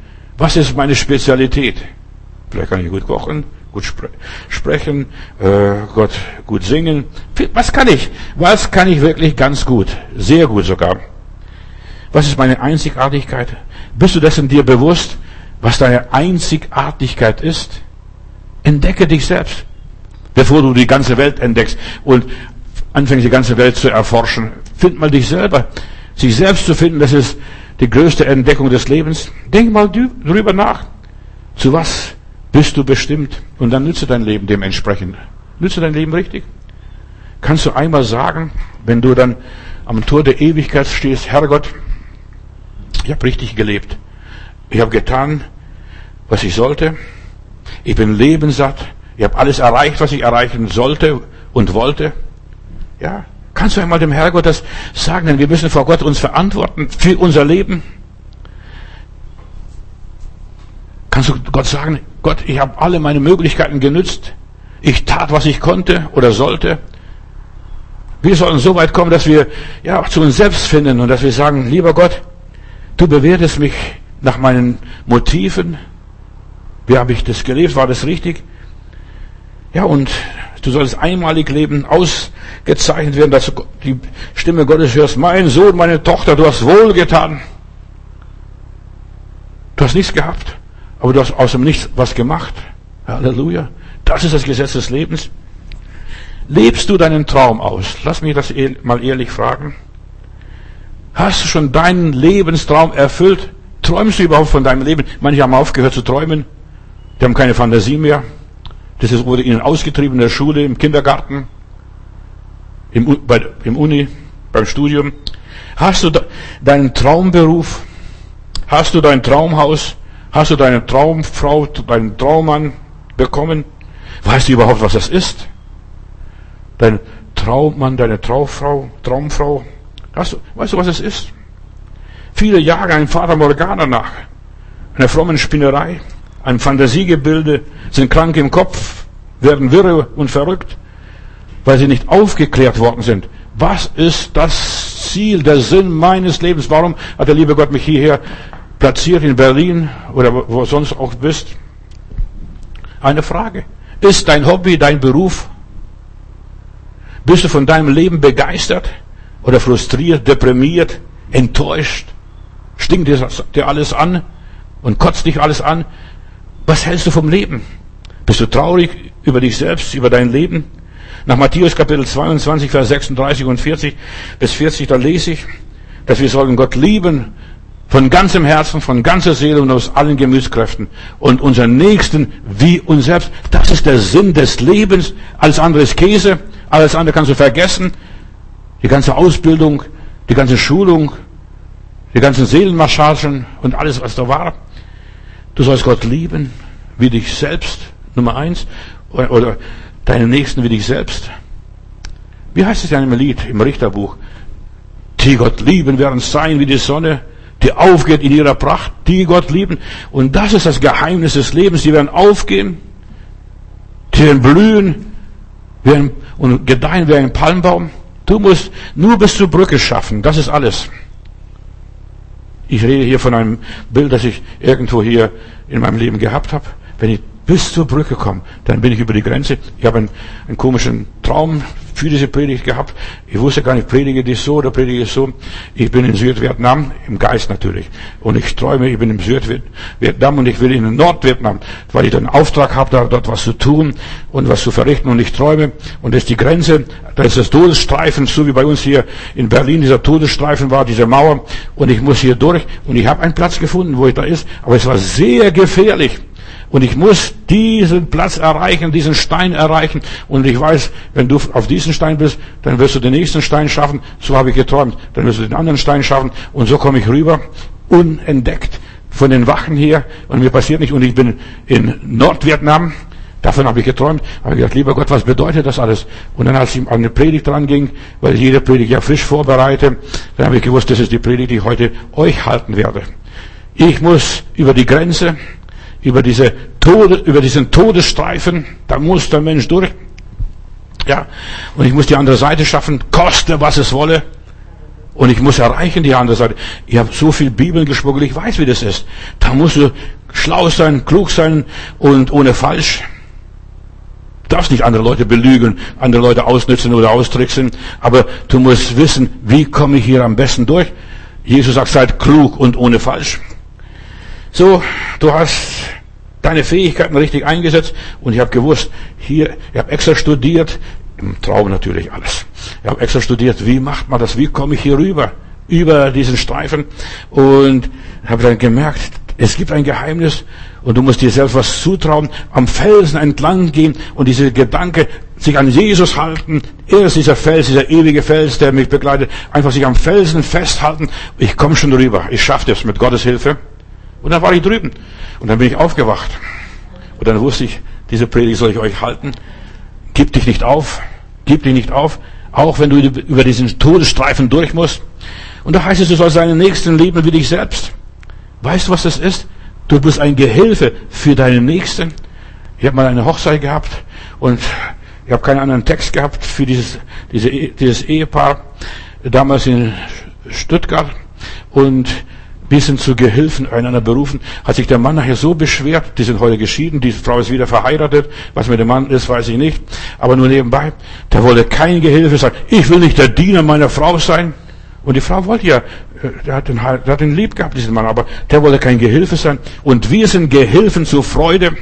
Was ist meine Spezialität? Vielleicht kann ich gut kochen, gut spre sprechen, äh, Gott gut singen. Was kann ich? Was kann ich wirklich ganz gut? Sehr gut sogar. Was ist meine Einzigartigkeit? Bist du dessen dir bewusst, was deine Einzigartigkeit ist? Entdecke dich selbst, bevor du die ganze Welt entdeckst und anfängst, die ganze Welt zu erforschen. Find mal dich selber. Sich selbst zu finden, das ist die größte Entdeckung des Lebens. Denk mal drüber nach. Zu was bist du bestimmt? Und dann nütze dein Leben dementsprechend. Nütze dein Leben richtig? Kannst du einmal sagen, wenn du dann am Tor der Ewigkeit stehst, Herrgott, ich habe richtig gelebt. Ich habe getan, was ich sollte. Ich bin lebenssatt. Ich habe alles erreicht, was ich erreichen sollte und wollte. Ja, Kannst du einmal dem Herrgott das sagen? Denn wir müssen vor Gott uns verantworten für unser Leben. Kannst du Gott sagen, Gott, ich habe alle meine Möglichkeiten genützt. Ich tat, was ich konnte oder sollte. Wir sollen so weit kommen, dass wir ja auch zu uns selbst finden und dass wir sagen, lieber Gott, du bewertest mich nach meinen Motiven. Wie habe ich das gelebt? War das richtig? Ja, und Du sollst einmalig leben, ausgezeichnet werden, dass du die Stimme Gottes hörst. Mein Sohn, meine Tochter, du hast wohl getan. Du hast nichts gehabt, aber du hast aus dem Nichts was gemacht. Halleluja. Das ist das Gesetz des Lebens. Lebst du deinen Traum aus? Lass mich das mal ehrlich fragen. Hast du schon deinen Lebenstraum erfüllt? Träumst du überhaupt von deinem Leben? Manche haben aufgehört zu träumen. Die haben keine Fantasie mehr. Das wurde ihnen ausgetrieben in der Schule, im Kindergarten, im, bei, im Uni, beim Studium. Hast du deinen Traumberuf? Hast du dein Traumhaus? Hast du deine Traumfrau, deinen Traummann bekommen? Weißt du überhaupt, was das ist? Dein Traummann, deine Traumfrau, Traumfrau. Hast du, weißt du, was es ist? Viele jagen einem Vater Morgana nach, einer frommen Spinnerei, einem Fantasiegebilde, sind krank im Kopf, werden wirre und verrückt, weil sie nicht aufgeklärt worden sind. Was ist das Ziel, der Sinn meines Lebens? Warum hat der liebe Gott mich hierher platziert in Berlin oder wo sonst auch bist? Eine Frage. Ist dein Hobby dein Beruf? Bist du von deinem Leben begeistert oder frustriert, deprimiert, enttäuscht? Stinkt dir alles an und kotzt dich alles an? Was hältst du vom Leben? Bist du traurig über dich selbst, über dein Leben? Nach Matthäus Kapitel 22, Vers 36 und 40 bis 40, da lese ich, dass wir sollen Gott lieben von ganzem Herzen, von ganzer Seele und aus allen Gemütskräften und unseren Nächsten wie uns selbst. Das ist der Sinn des Lebens. Alles andere ist Käse, alles andere kannst du vergessen. Die ganze Ausbildung, die ganze Schulung, die ganzen Seelenmassagen und alles, was da war. Du sollst Gott lieben, wie dich selbst, Nummer eins, oder deinen Nächsten wie dich selbst. Wie heißt es in einem Lied im Richterbuch? Die Gott lieben werden sein wie die Sonne, die aufgeht in ihrer Pracht, die Gott lieben. Und das ist das Geheimnis des Lebens. Die werden aufgehen, die werden blühen ein, und gedeihen wie ein Palmbaum. Du musst nur bis zur Brücke schaffen. Das ist alles. Ich rede hier von einem Bild, das ich irgendwo hier in meinem Leben gehabt habe. Wenn ich bis zur Brücke komme, dann bin ich über die Grenze. Ich habe einen, einen komischen Traum für diese Predigt gehabt. Ich wusste gar nicht, predige ich so oder predige ich so. Ich bin in Südvietnam, im Geist natürlich. Und ich träume, ich bin im Südvietnam und ich will in Nordvietnam, weil ich einen Auftrag habe, da dort was zu tun und was zu verrichten. Und ich träume, und das ist die Grenze, da ist das Todesstreifen, so wie bei uns hier in Berlin dieser Todesstreifen war, diese Mauer. Und ich muss hier durch. Und ich habe einen Platz gefunden, wo ich da ist. Aber es war sehr gefährlich. Und ich muss diesen Platz erreichen, diesen Stein erreichen. Und ich weiß, wenn du auf diesen Stein bist, dann wirst du den nächsten Stein schaffen. So habe ich geträumt. Dann wirst du den anderen Stein schaffen. Und so komme ich rüber, unentdeckt von den Wachen hier. Und mir passiert nicht. Und ich bin in Nordvietnam. Davon habe ich geträumt. Habe ich gedacht, lieber Gott, was bedeutet das alles? Und dann, als ich an eine Predigt dran ging, weil ich jede Predigt ja frisch vorbereite, dann habe ich gewusst, das ist die Predigt, die ich heute euch halten werde. Ich muss über die Grenze, über diese Tode, über diesen Todesstreifen, da muss der Mensch durch. Ja, und ich muss die andere Seite schaffen, koste was es wolle. Und ich muss erreichen die andere Seite. Ich habe so viel Bibeln geschmuggelt, ich weiß, wie das ist. Da musst du schlau sein, klug sein und ohne falsch. Du darfst nicht andere Leute belügen, andere Leute ausnützen oder austricksen, aber du musst wissen, wie komme ich hier am besten durch. Jesus sagt, seid klug und ohne falsch. So, du hast deine Fähigkeiten richtig eingesetzt und ich habe gewusst, hier, ich habe extra studiert, im Traum natürlich alles. Ich habe extra studiert, wie macht man das, wie komme ich hier rüber, über diesen Streifen? Und habe dann gemerkt, es gibt ein Geheimnis und du musst dir selbst was zutrauen, am Felsen entlang gehen und diese Gedanke, sich an Jesus halten, er ist dieser Fels, dieser ewige Fels, der mich begleitet, einfach sich am Felsen festhalten, ich komme schon rüber, ich schaffe das mit Gottes Hilfe. Und dann war ich drüben. Und dann bin ich aufgewacht. Und dann wusste ich, diese Predigt soll ich euch halten. Gib dich nicht auf. Gib dich nicht auf. Auch wenn du über diesen Todesstreifen durch musst. Und da heißt es, du sollst deinen Nächsten lieben wie dich selbst. Weißt du, was das ist? Du bist ein Gehilfe für deinen Nächsten. Ich habe mal eine Hochzeit gehabt und ich habe keinen anderen Text gehabt für dieses, diese, dieses Ehepaar damals in Stuttgart. Und wir sind zu Gehilfen einander berufen. Hat sich der Mann nachher so beschwert, die sind heute geschieden, die Frau ist wieder verheiratet. Was mit dem Mann ist, weiß ich nicht. Aber nur nebenbei, der wollte kein Gehilfe sein. Ich will nicht der Diener meiner Frau sein. Und die Frau wollte ja, äh, der hat den, der hat den lieb gehabt, diesen Mann, aber der wollte kein Gehilfe sein. Und wir sind Gehilfen zur Freude.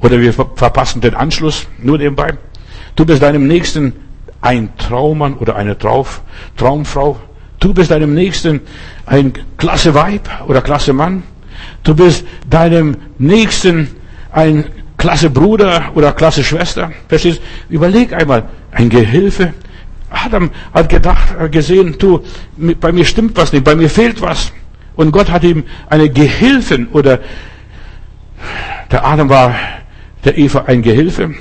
Oder wir verpassen den Anschluss, nur nebenbei. Du bist deinem Nächsten ein Traummann oder eine Traumfrau. Du bist deinem Nächsten ein klasse Weib oder klasse Mann. Du bist deinem Nächsten ein klasse Bruder oder klasse Schwester. Verstehst? Überleg einmal, ein Gehilfe. Adam hat gedacht, gesehen, du, bei mir stimmt was nicht, bei mir fehlt was. Und Gott hat ihm eine Gehilfin oder der Adam war der Eva ein Gehilfe.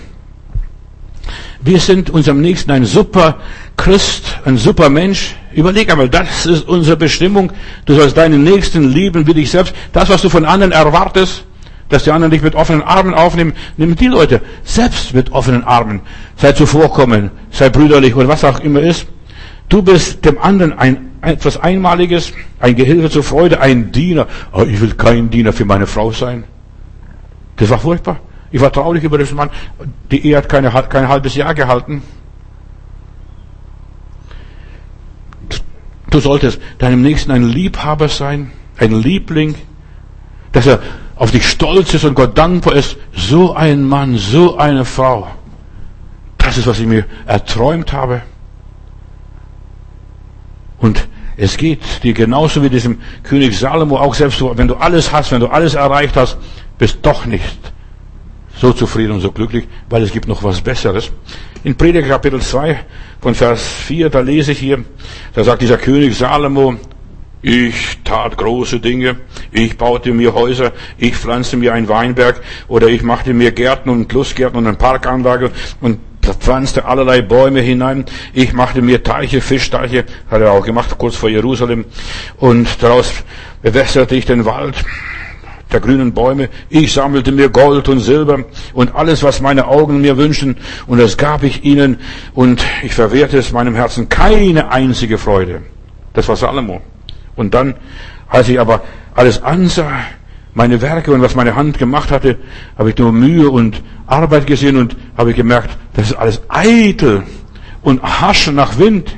Wir sind unserem Nächsten ein super Christ, ein super Mensch. Überleg einmal, das ist unsere Bestimmung. Du sollst deinen Nächsten lieben wie dich selbst. Das, was du von anderen erwartest, dass die anderen dich mit offenen Armen aufnehmen, nimm die Leute selbst mit offenen Armen. Sei zuvorkommen, sei brüderlich oder was auch immer ist. Du bist dem anderen ein etwas Einmaliges, ein Gehilfe zur Freude, ein Diener. Oh, ich will kein Diener für meine Frau sein. Das war furchtbar. Ich war traurig über diesen Mann. Die Ehe hat keine, kein halbes Jahr gehalten. Du solltest deinem Nächsten ein Liebhaber sein, ein Liebling, dass er auf dich stolz ist und Gott dankbar ist. So ein Mann, so eine Frau. Das ist, was ich mir erträumt habe. Und es geht dir genauso wie diesem König Salomo, auch selbst wenn du alles hast, wenn du alles erreicht hast, bist doch nicht so zufrieden und so glücklich, weil es gibt noch was Besseres. In Prediger Kapitel 2 von Vers 4, da lese ich hier, da sagt dieser König Salomo, ich tat große Dinge, ich baute mir Häuser, ich pflanzte mir einen Weinberg oder ich machte mir Gärten und Lustgärten und eine Parkanlage und pflanzte allerlei Bäume hinein. Ich machte mir Teiche, Fischteiche, hat er auch gemacht, kurz vor Jerusalem. Und daraus bewässerte ich den Wald der grünen Bäume. Ich sammelte mir Gold und Silber und alles, was meine Augen mir wünschen, und das gab ich ihnen, und ich verwehrte es meinem Herzen keine einzige Freude. Das war Salomo. Und dann, als ich aber alles ansah, meine Werke und was meine Hand gemacht hatte, habe ich nur Mühe und Arbeit gesehen und habe gemerkt, das ist alles eitel und Haschen nach Wind.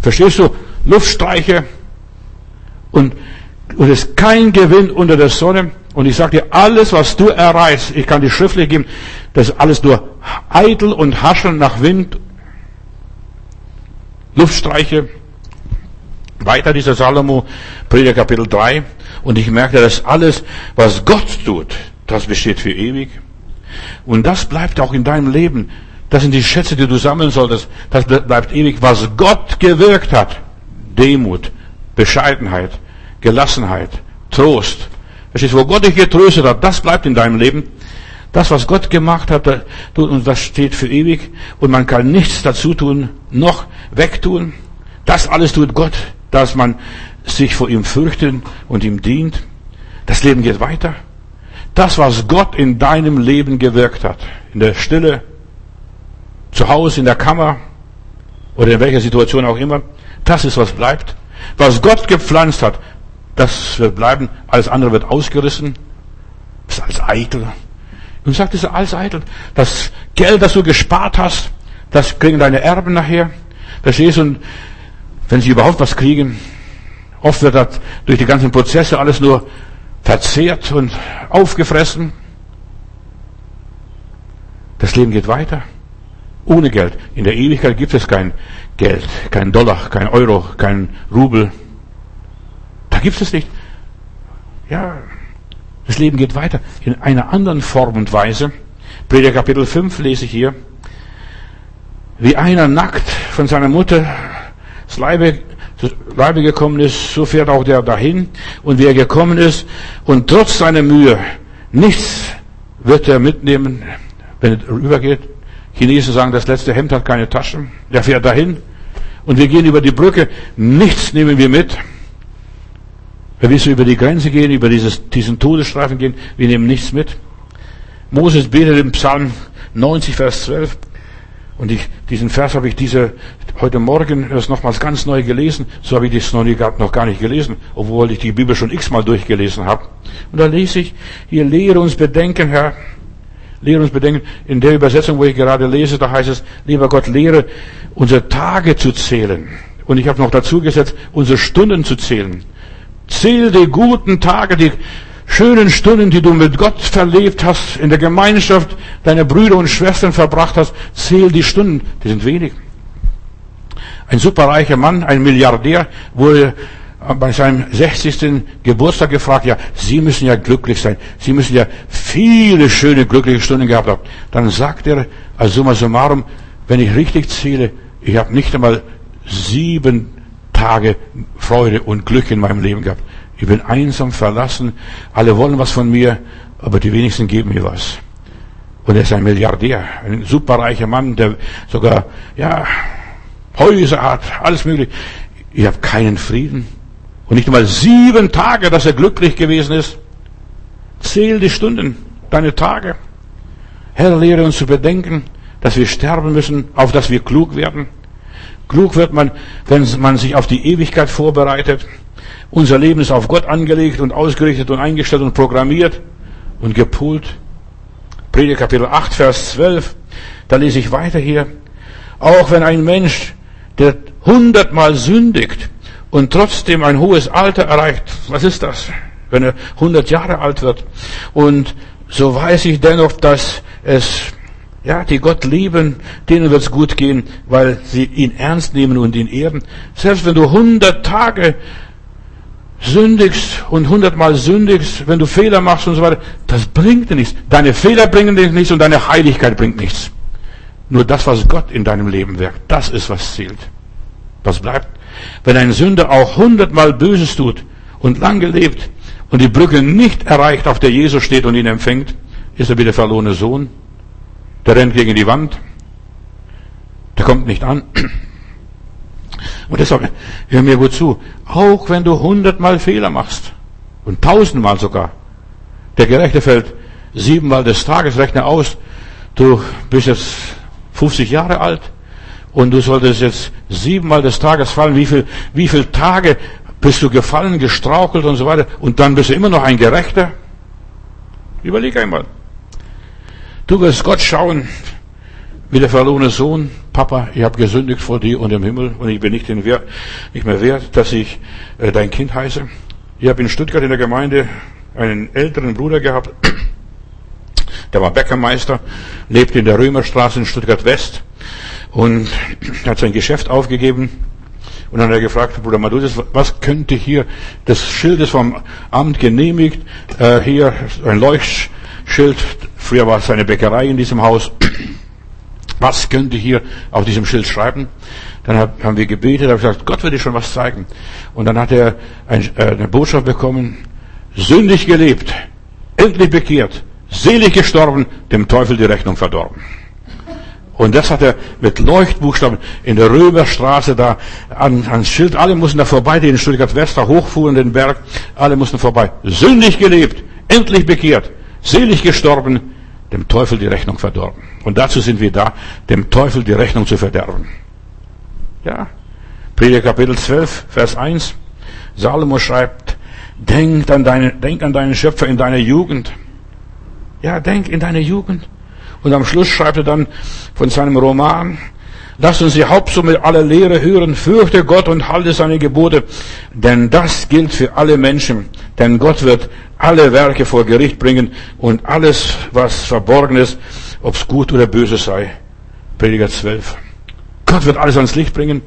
Verstehst du? Luftstreiche und und es ist kein Gewinn unter der Sonne. Und ich sage dir, alles, was du erreichst, ich kann dir schriftlich geben, das ist alles nur eitel und hascheln nach Wind, Luftstreiche. Weiter dieser Salomo, Prediger Kapitel 3. Und ich merke, dass alles, was Gott tut, das besteht für ewig. Und das bleibt auch in deinem Leben. Das sind die Schätze, die du sammeln solltest. Das bleibt ewig. Was Gott gewirkt hat. Demut, Bescheidenheit, Gelassenheit, Trost. Verstehst wo Gott dich getröstet hat, das bleibt in deinem Leben. Das, was Gott gemacht hat, und das steht für ewig. Und man kann nichts dazu tun, noch wegtun. Das alles tut Gott, dass man sich vor ihm fürchtet und ihm dient. Das Leben geht weiter. Das, was Gott in deinem Leben gewirkt hat, in der Stille, zu Hause, in der Kammer oder in welcher Situation auch immer, das ist, was bleibt. Was Gott gepflanzt hat, das wird bleiben, alles andere wird ausgerissen. Das ist alles eitel. Und sagt, das ist alles eitel. Das Geld, das du gespart hast, das kriegen deine Erben nachher. Verstehst du? Und wenn sie überhaupt was kriegen, oft wird das durch die ganzen Prozesse alles nur verzehrt und aufgefressen. Das Leben geht weiter. Ohne Geld. In der Ewigkeit gibt es kein Geld, kein Dollar, kein Euro, kein Rubel, gibt es nicht. Ja, das Leben geht weiter in einer anderen Form und Weise. Prediger Kapitel 5 lese ich hier. Wie einer nackt von seiner Mutter das Leibe, das Leibe gekommen ist, so fährt auch der dahin. Und wie er gekommen ist und trotz seiner Mühe nichts wird er mitnehmen, wenn er rübergeht. Chinesen sagen, das letzte Hemd hat keine Taschen. Der fährt dahin. Und wir gehen über die Brücke. Nichts nehmen wir mit. Wenn wir so über die Grenze gehen, über dieses, diesen Todesstreifen gehen, wir nehmen nichts mit. Moses betet im Psalm 90, Vers 12. Und ich, diesen Vers habe ich diese, heute Morgen erst nochmals ganz neu gelesen. So habe ich das noch, nie, noch gar nicht gelesen, obwohl ich die Bibel schon x-mal durchgelesen habe. Und da lese ich, hier lehre uns bedenken, Herr, lehre uns bedenken. In der Übersetzung, wo ich gerade lese, da heißt es, lieber Gott, lehre unsere Tage zu zählen. Und ich habe noch dazu gesetzt, unsere Stunden zu zählen. Zähl die guten Tage, die schönen Stunden, die du mit Gott verlebt hast, in der Gemeinschaft deiner Brüder und Schwestern verbracht hast. Zähl die Stunden, die sind wenig. Ein superreicher Mann, ein Milliardär, wurde bei seinem 60. Geburtstag gefragt, ja, Sie müssen ja glücklich sein. Sie müssen ja viele schöne, glückliche Stunden gehabt haben. Dann sagt er, als summa summarum, wenn ich richtig zähle, ich habe nicht einmal sieben Tage Freude und Glück in meinem Leben gehabt. Ich bin einsam, verlassen. Alle wollen was von mir, aber die wenigsten geben mir was. Und er ist ein Milliardär, ein superreicher Mann, der sogar, ja, Häuser hat, alles mögliche. Ich habe keinen Frieden. Und nicht einmal sieben Tage, dass er glücklich gewesen ist. Zähl die Stunden, deine Tage. Herr, lehre uns zu bedenken, dass wir sterben müssen, auf dass wir klug werden. Klug wird man, wenn man sich auf die Ewigkeit vorbereitet. Unser Leben ist auf Gott angelegt und ausgerichtet und eingestellt und programmiert und gepult. Prediger Kapitel 8, Vers 12. Da lese ich weiter hier. Auch wenn ein Mensch, der hundertmal sündigt und trotzdem ein hohes Alter erreicht, was ist das? Wenn er hundert Jahre alt wird. Und so weiß ich dennoch, dass es ja, die Gott lieben, denen wird's gut gehen, weil sie ihn ernst nehmen und ihn ehren. Selbst wenn du hundert Tage sündigst und hundertmal sündigst, wenn du Fehler machst und so weiter, das bringt dir nichts. Deine Fehler bringen dir nichts und deine Heiligkeit bringt nichts. Nur das, was Gott in deinem Leben wirkt, das ist, was zählt. Was bleibt? Wenn ein Sünder auch hundertmal Böses tut und lang gelebt und die Brücke nicht erreicht, auf der Jesus steht und ihn empfängt, ist er wie der verlorene Sohn. Der rennt gegen die Wand. Der kommt nicht an. Und deshalb, hör mir gut zu. Auch wenn du hundertmal Fehler machst und tausendmal sogar, der Gerechte fällt siebenmal des Tages, rechne aus, du bist jetzt 50 Jahre alt und du solltest jetzt siebenmal des Tages fallen. Wie viel, wie viel Tage bist du gefallen, gestrauchelt und so weiter und dann bist du immer noch ein Gerechter? Überleg einmal. Du wirst Gott schauen, wie der verlorene Sohn, Papa, ich habe gesündigt vor dir und im Himmel und ich bin nicht, Wert, nicht mehr wert, dass ich äh, dein Kind heiße. Ich habe in Stuttgart in der Gemeinde einen älteren Bruder gehabt, der war Bäckermeister, lebte in der Römerstraße in Stuttgart West und hat sein Geschäft aufgegeben. Und dann hat er gefragt, Bruder Madudis, was könnte hier, das Schild ist vom Amt genehmigt, äh, hier ein Leuchtschild, früher war es eine Bäckerei in diesem Haus, was könnte hier auf diesem Schild schreiben? Dann haben wir gebetet, habe gesagt, Gott wird dir schon was zeigen. Und dann hat er äh, eine Botschaft bekommen, sündig gelebt, endlich bekehrt, selig gestorben, dem Teufel die Rechnung verdorben. Und das hat er mit Leuchtbuchstaben in der Römerstraße da an, ans Schild. Alle mussten da vorbei, die in Stuttgart West da hochfuhren den Berg. Alle mussten vorbei. Sündig gelebt, endlich bekehrt, selig gestorben, dem Teufel die Rechnung verdorben. Und dazu sind wir da, dem Teufel die Rechnung zu verderben. Ja. Prediger Kapitel 12, Vers 1. Salomo schreibt, denk an, deine, denk an deinen Schöpfer in deiner Jugend. Ja, denk in deine Jugend. Und am Schluss schreibt er dann von seinem Roman, Lass uns die Hauptsumme aller Lehre hören, fürchte Gott und halte seine Gebote, denn das gilt für alle Menschen. Denn Gott wird alle Werke vor Gericht bringen und alles, was verborgen ist, ob es gut oder böse sei. Prediger 12. Gott wird alles ans Licht bringen.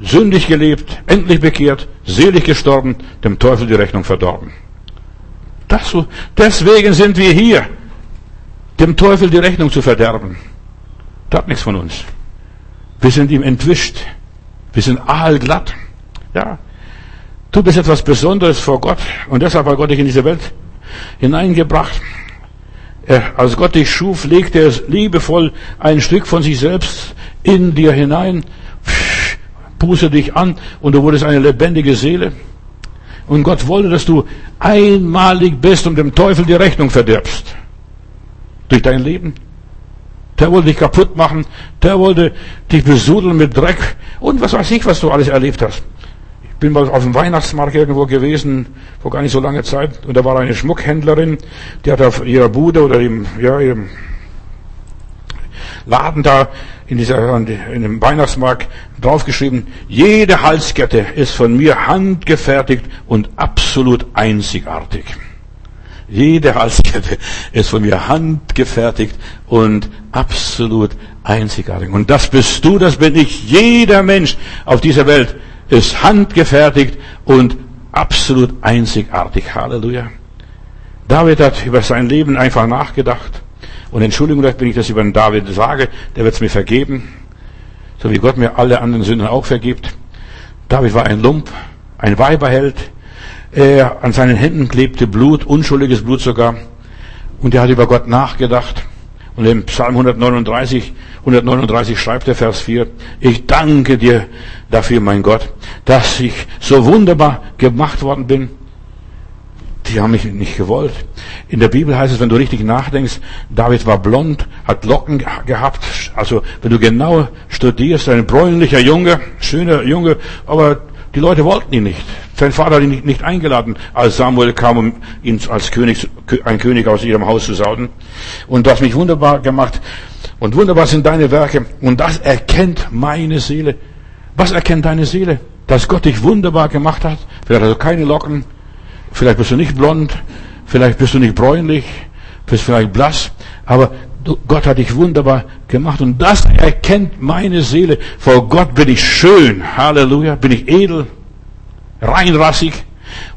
Sündig gelebt, endlich bekehrt, selig gestorben, dem Teufel die Rechnung verdorben. Das, deswegen sind wir hier, dem Teufel die Rechnung zu verderben. Das hat nichts von uns. Wir sind ihm entwischt. Wir sind aalglatt. Ja. Du bist etwas Besonderes vor Gott und deshalb hat Gott dich in diese Welt hineingebracht. Er, als Gott dich schuf, legte er liebevoll ein Stück von sich selbst in dir hinein, puste dich an und du wurdest eine lebendige Seele. Und Gott wollte, dass du einmalig bist und dem Teufel die Rechnung verderbst. Durch dein Leben. Der wollte dich kaputt machen. Der wollte dich besudeln mit Dreck. Und was weiß ich, was du alles erlebt hast. Ich bin mal auf dem Weihnachtsmarkt irgendwo gewesen, vor gar nicht so langer Zeit. Und da war eine Schmuckhändlerin, die hat auf ihrer Bude oder im, ja, ihrem Laden da in dieser, in dem Weihnachtsmarkt draufgeschrieben, jede Halskette ist von mir handgefertigt und absolut einzigartig. Jede Halskette ist von mir handgefertigt und absolut einzigartig. Und das bist du, das bin ich. Jeder Mensch auf dieser Welt ist handgefertigt und absolut einzigartig. Halleluja. David hat über sein Leben einfach nachgedacht. Und Entschuldigung, wenn ich das über den David sage, der wird es mir vergeben. So wie Gott mir alle anderen Sünden auch vergibt. David war ein Lump, ein Weiberheld. Er, an seinen Händen klebte Blut, unschuldiges Blut sogar. Und er hat über Gott nachgedacht. Und im Psalm 139, 139 schreibt der Vers 4, ich danke dir dafür, mein Gott, dass ich so wunderbar gemacht worden bin. Die haben mich nicht gewollt. In der Bibel heißt es, wenn du richtig nachdenkst, David war blond, hat Locken gehabt. Also, wenn du genau studierst, ein bräunlicher Junge, schöner Junge, aber die Leute wollten ihn nicht. Sein Vater hat ihn nicht eingeladen, als Samuel kam, um ihn als König, ein König aus ihrem Haus zu sauden. Und du hast mich wunderbar gemacht. Und wunderbar sind deine Werke. Und das erkennt meine Seele. Was erkennt deine Seele? Dass Gott dich wunderbar gemacht hat. Vielleicht hast du keine Locken. Vielleicht bist du nicht blond. Vielleicht bist du nicht bräunlich. Bist vielleicht blass. Aber Gott hat dich wunderbar gemacht und das erkennt meine Seele. Vor Gott bin ich schön. Halleluja. Bin ich edel. Reinrassig.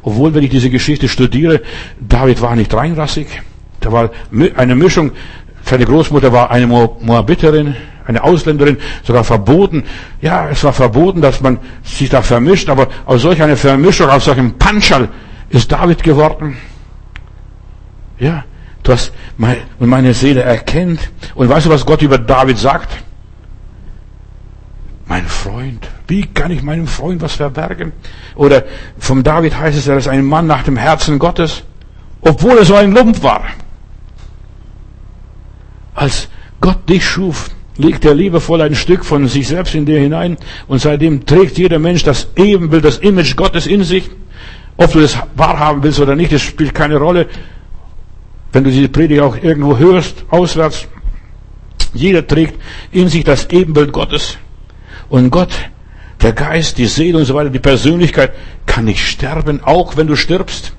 Obwohl, wenn ich diese Geschichte studiere, David war nicht reinrassig. Da war eine Mischung. Seine Großmutter war eine Moabiterin, eine Ausländerin, sogar verboten. Ja, es war verboten, dass man sich da vermischt, aber aus solch einer Vermischung, aus solchem Panschal ist David geworden. Ja, Du hast und meine Seele erkennt. Und weißt du, was Gott über David sagt? Mein Freund. Wie kann ich meinem Freund was verbergen? Oder vom David heißt es, er ist ein Mann nach dem Herzen Gottes, obwohl er so ein Lump war. Als Gott dich schuf, legt er liebevoll ein Stück von sich selbst in dir hinein und seitdem trägt jeder Mensch das Ebenbild, das Image Gottes in sich. Ob du das wahrhaben willst oder nicht, das spielt keine Rolle. Wenn du diese Predigt auch irgendwo hörst, auswärts, jeder trägt in sich das Ebenbild Gottes. Und Gott, der Geist, die Seele und so weiter, die Persönlichkeit kann nicht sterben, auch wenn du stirbst.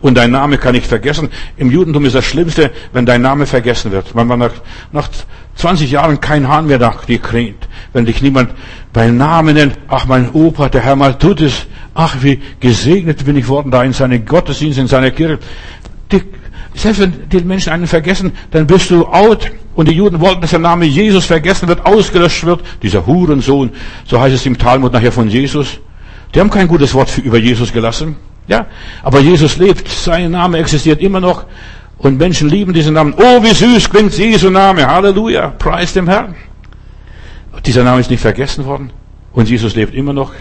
Und dein Name kann nicht vergessen. Im Judentum ist das Schlimmste, wenn dein Name vergessen wird. Wenn man nach, nach 20 Jahren kein Hahn mehr nach dir kräht. Wenn dich niemand bei Namen nennt. Ach, mein Opa, der Herr mal tut es. Ach, wie gesegnet bin ich worden da in seinem Gottesdienst, in seiner Kirche. Selbst wenn die Menschen einen vergessen, dann bist du out. Und die Juden wollten, dass der Name Jesus vergessen wird, ausgelöscht wird. Dieser Hurensohn, so heißt es im Talmud nachher von Jesus. Die haben kein gutes Wort für, über Jesus gelassen. Ja, aber Jesus lebt, sein Name existiert immer noch. Und Menschen lieben diesen Namen. Oh, wie süß klingt Jesu Name. Halleluja. Preis dem Herrn. Dieser Name ist nicht vergessen worden. Und Jesus lebt immer noch.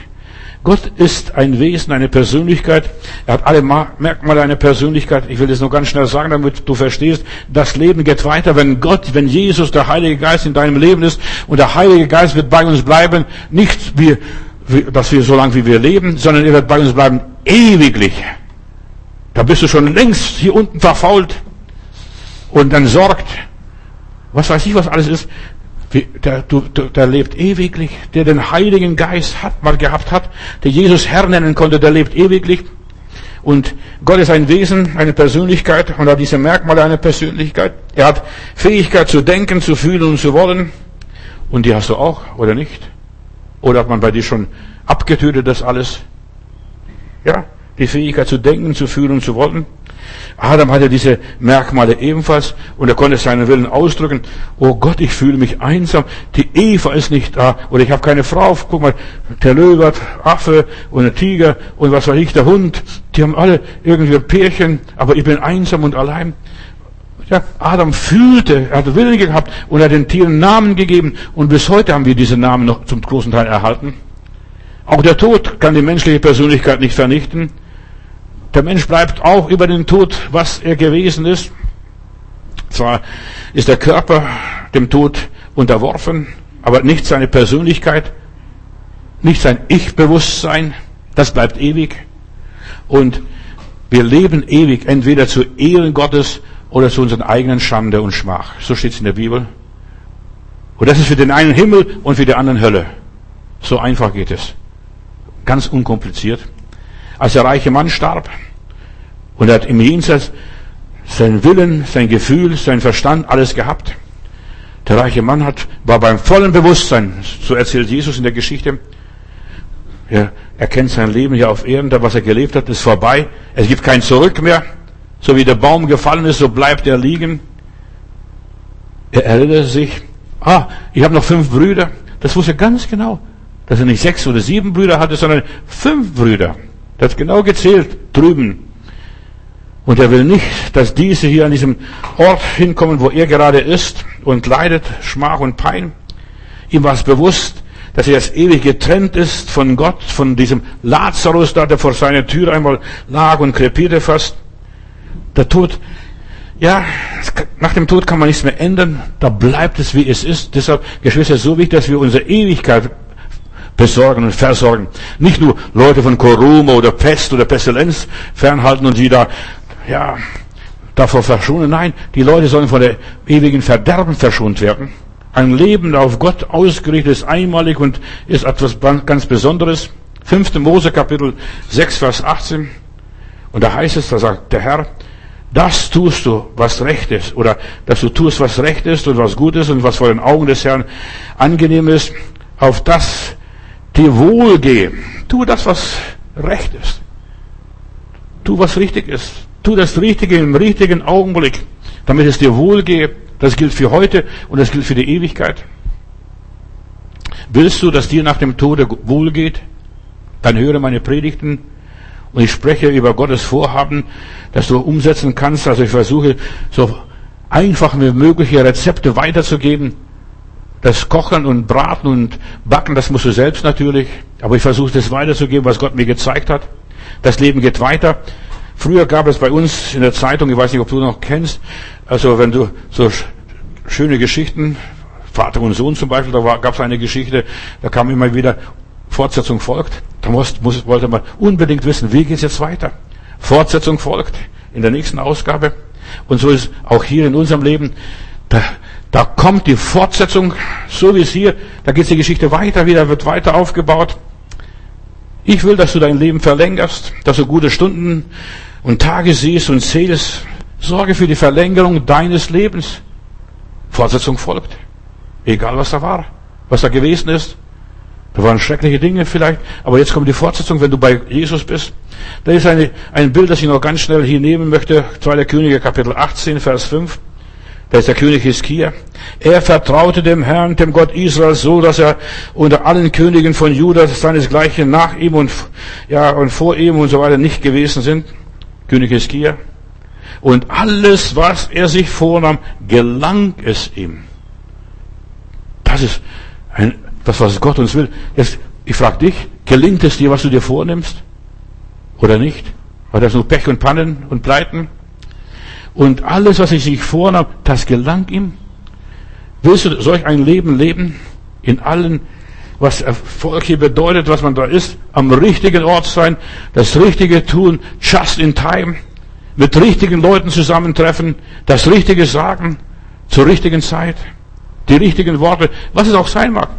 Gott ist ein Wesen, eine Persönlichkeit. Er hat alle Merkmale einer Persönlichkeit. Ich will das nur ganz schnell sagen, damit du verstehst. Das Leben geht weiter, wenn Gott, wenn Jesus, der Heilige Geist in deinem Leben ist und der Heilige Geist wird bei uns bleiben. Nicht wie, dass wir so lange wie wir leben, sondern er wird bei uns bleiben ewiglich. Da bist du schon längst hier unten verfault und dann sorgt. Was weiß ich, was alles ist der, der lebt ewiglich, der den Heiligen Geist hat, mal gehabt hat, der Jesus Herr nennen konnte, der lebt ewiglich. Und Gott ist ein Wesen, eine Persönlichkeit und hat diese Merkmale einer Persönlichkeit. Er hat Fähigkeit zu denken, zu fühlen und zu wollen. Und die hast du auch, oder nicht? Oder hat man bei dir schon abgetötet das alles? Ja, die Fähigkeit zu denken, zu fühlen und zu wollen. Adam hatte diese Merkmale ebenfalls und er konnte seinen Willen ausdrücken. Oh Gott, ich fühle mich einsam. Die Eva ist nicht da oder ich habe keine Frau. Guck mal, der Löwe, Affe und der Tiger und was weiß ich, der Hund. Die haben alle irgendwie ein Pärchen, aber ich bin einsam und allein. Ja, Adam fühlte, er hat Willen gehabt und er hat den Tieren Namen gegeben und bis heute haben wir diese Namen noch zum großen Teil erhalten. Auch der Tod kann die menschliche Persönlichkeit nicht vernichten. Der Mensch bleibt auch über den Tod, was er gewesen ist. Zwar ist der Körper dem Tod unterworfen, aber nicht seine Persönlichkeit, nicht sein Ich-Bewusstsein, das bleibt ewig. Und wir leben ewig, entweder zu Ehren Gottes oder zu unseren eigenen Schande und Schmach. So steht es in der Bibel. Und das ist für den einen Himmel und für den anderen Hölle. So einfach geht es. Ganz unkompliziert. Als der reiche Mann starb und hat im Jenseits sein Willen, sein Gefühl, sein Verstand, alles gehabt. Der reiche Mann hat, war beim vollen Bewusstsein, so erzählt Jesus in der Geschichte. Er erkennt sein Leben hier auf Erden, da was er gelebt hat, ist vorbei. Es gibt kein Zurück mehr. So wie der Baum gefallen ist, so bleibt er liegen. Er erinnert sich, ah, ich habe noch fünf Brüder. Das wusste er ganz genau. dass er nicht sechs oder sieben Brüder hatte, sondern fünf Brüder. Das hat genau gezählt drüben. Und er will nicht, dass diese hier an diesem Ort hinkommen, wo er gerade ist und leidet, Schmach und Pein. Ihm war es bewusst, dass er jetzt ewig getrennt ist von Gott, von diesem Lazarus da, der vor seiner Tür einmal lag und krepierte fast. Der Tod, ja, nach dem Tod kann man nichts mehr ändern. Da bleibt es, wie es ist. Deshalb, Geschwister, so wichtig, dass wir unsere Ewigkeit besorgen und versorgen. Nicht nur Leute von Corona oder Pest oder Pestilenz fernhalten und sie da, ja, davor verschonen. Nein, die Leute sollen von der ewigen Verderben verschont werden. Ein Leben auf Gott ausgerichtet ist einmalig und ist etwas ganz Besonderes. 5. Mose Kapitel 6 Vers 18. Und da heißt es, da sagt der Herr, das tust du, was recht ist, oder dass du tust, was recht ist und was gut ist und was vor den Augen des Herrn angenehm ist, auf das dir wohlgehe. Tu das, was recht ist. Tu, was richtig ist. Tu das Richtige im richtigen Augenblick, damit es dir wohlgehe. Das gilt für heute und das gilt für die Ewigkeit. Willst du, dass dir nach dem Tode wohlgeht? Dann höre meine Predigten und ich spreche über Gottes Vorhaben, dass du umsetzen kannst. Also ich versuche so einfach wie mögliche Rezepte weiterzugeben. Das Kochen und Braten und Backen, das musst du selbst natürlich. Aber ich versuche das weiterzugeben, was Gott mir gezeigt hat. Das Leben geht weiter. Früher gab es bei uns in der Zeitung, ich weiß nicht, ob du noch kennst, also wenn du so schöne Geschichten, Vater und Sohn zum Beispiel, da gab es eine Geschichte, da kam immer wieder, Fortsetzung folgt. Da muss, muss, wollte man unbedingt wissen, wie geht es jetzt weiter. Fortsetzung folgt in der nächsten Ausgabe. Und so ist auch hier in unserem Leben, da, da kommt die Fortsetzung, so wie es hier, da geht die Geschichte weiter, wieder wird weiter aufgebaut. Ich will, dass du dein Leben verlängerst, dass du gute Stunden und Tage siehst und zählst. Sorge für die Verlängerung deines Lebens. Fortsetzung folgt. Egal was da war, was da gewesen ist. Da waren schreckliche Dinge vielleicht, aber jetzt kommt die Fortsetzung, wenn du bei Jesus bist. Da ist eine, ein Bild, das ich noch ganz schnell hier nehmen möchte. 2. Könige, Kapitel 18, Vers 5. Da ist der König Hiskia. Er vertraute dem Herrn, dem Gott Israels, so, dass er unter allen Königen von Juda seinesgleichen nach ihm und, ja, und vor ihm und so weiter nicht gewesen sind. König Hiskia. Und alles, was er sich vornahm, gelang es ihm. Das ist ein, das, was Gott uns will. Jetzt, ich frage dich, gelingt es dir, was du dir vornimmst? Oder nicht? War das nur Pech und Pannen und Pleiten? Und alles, was ich sich vornahm, das gelang ihm? Willst du solch ein Leben leben? In allen, was Erfolg hier bedeutet, was man da ist, am richtigen Ort sein, das Richtige tun, just in time, mit richtigen Leuten zusammentreffen, das Richtige sagen, zur richtigen Zeit, die richtigen Worte, was es auch sein mag.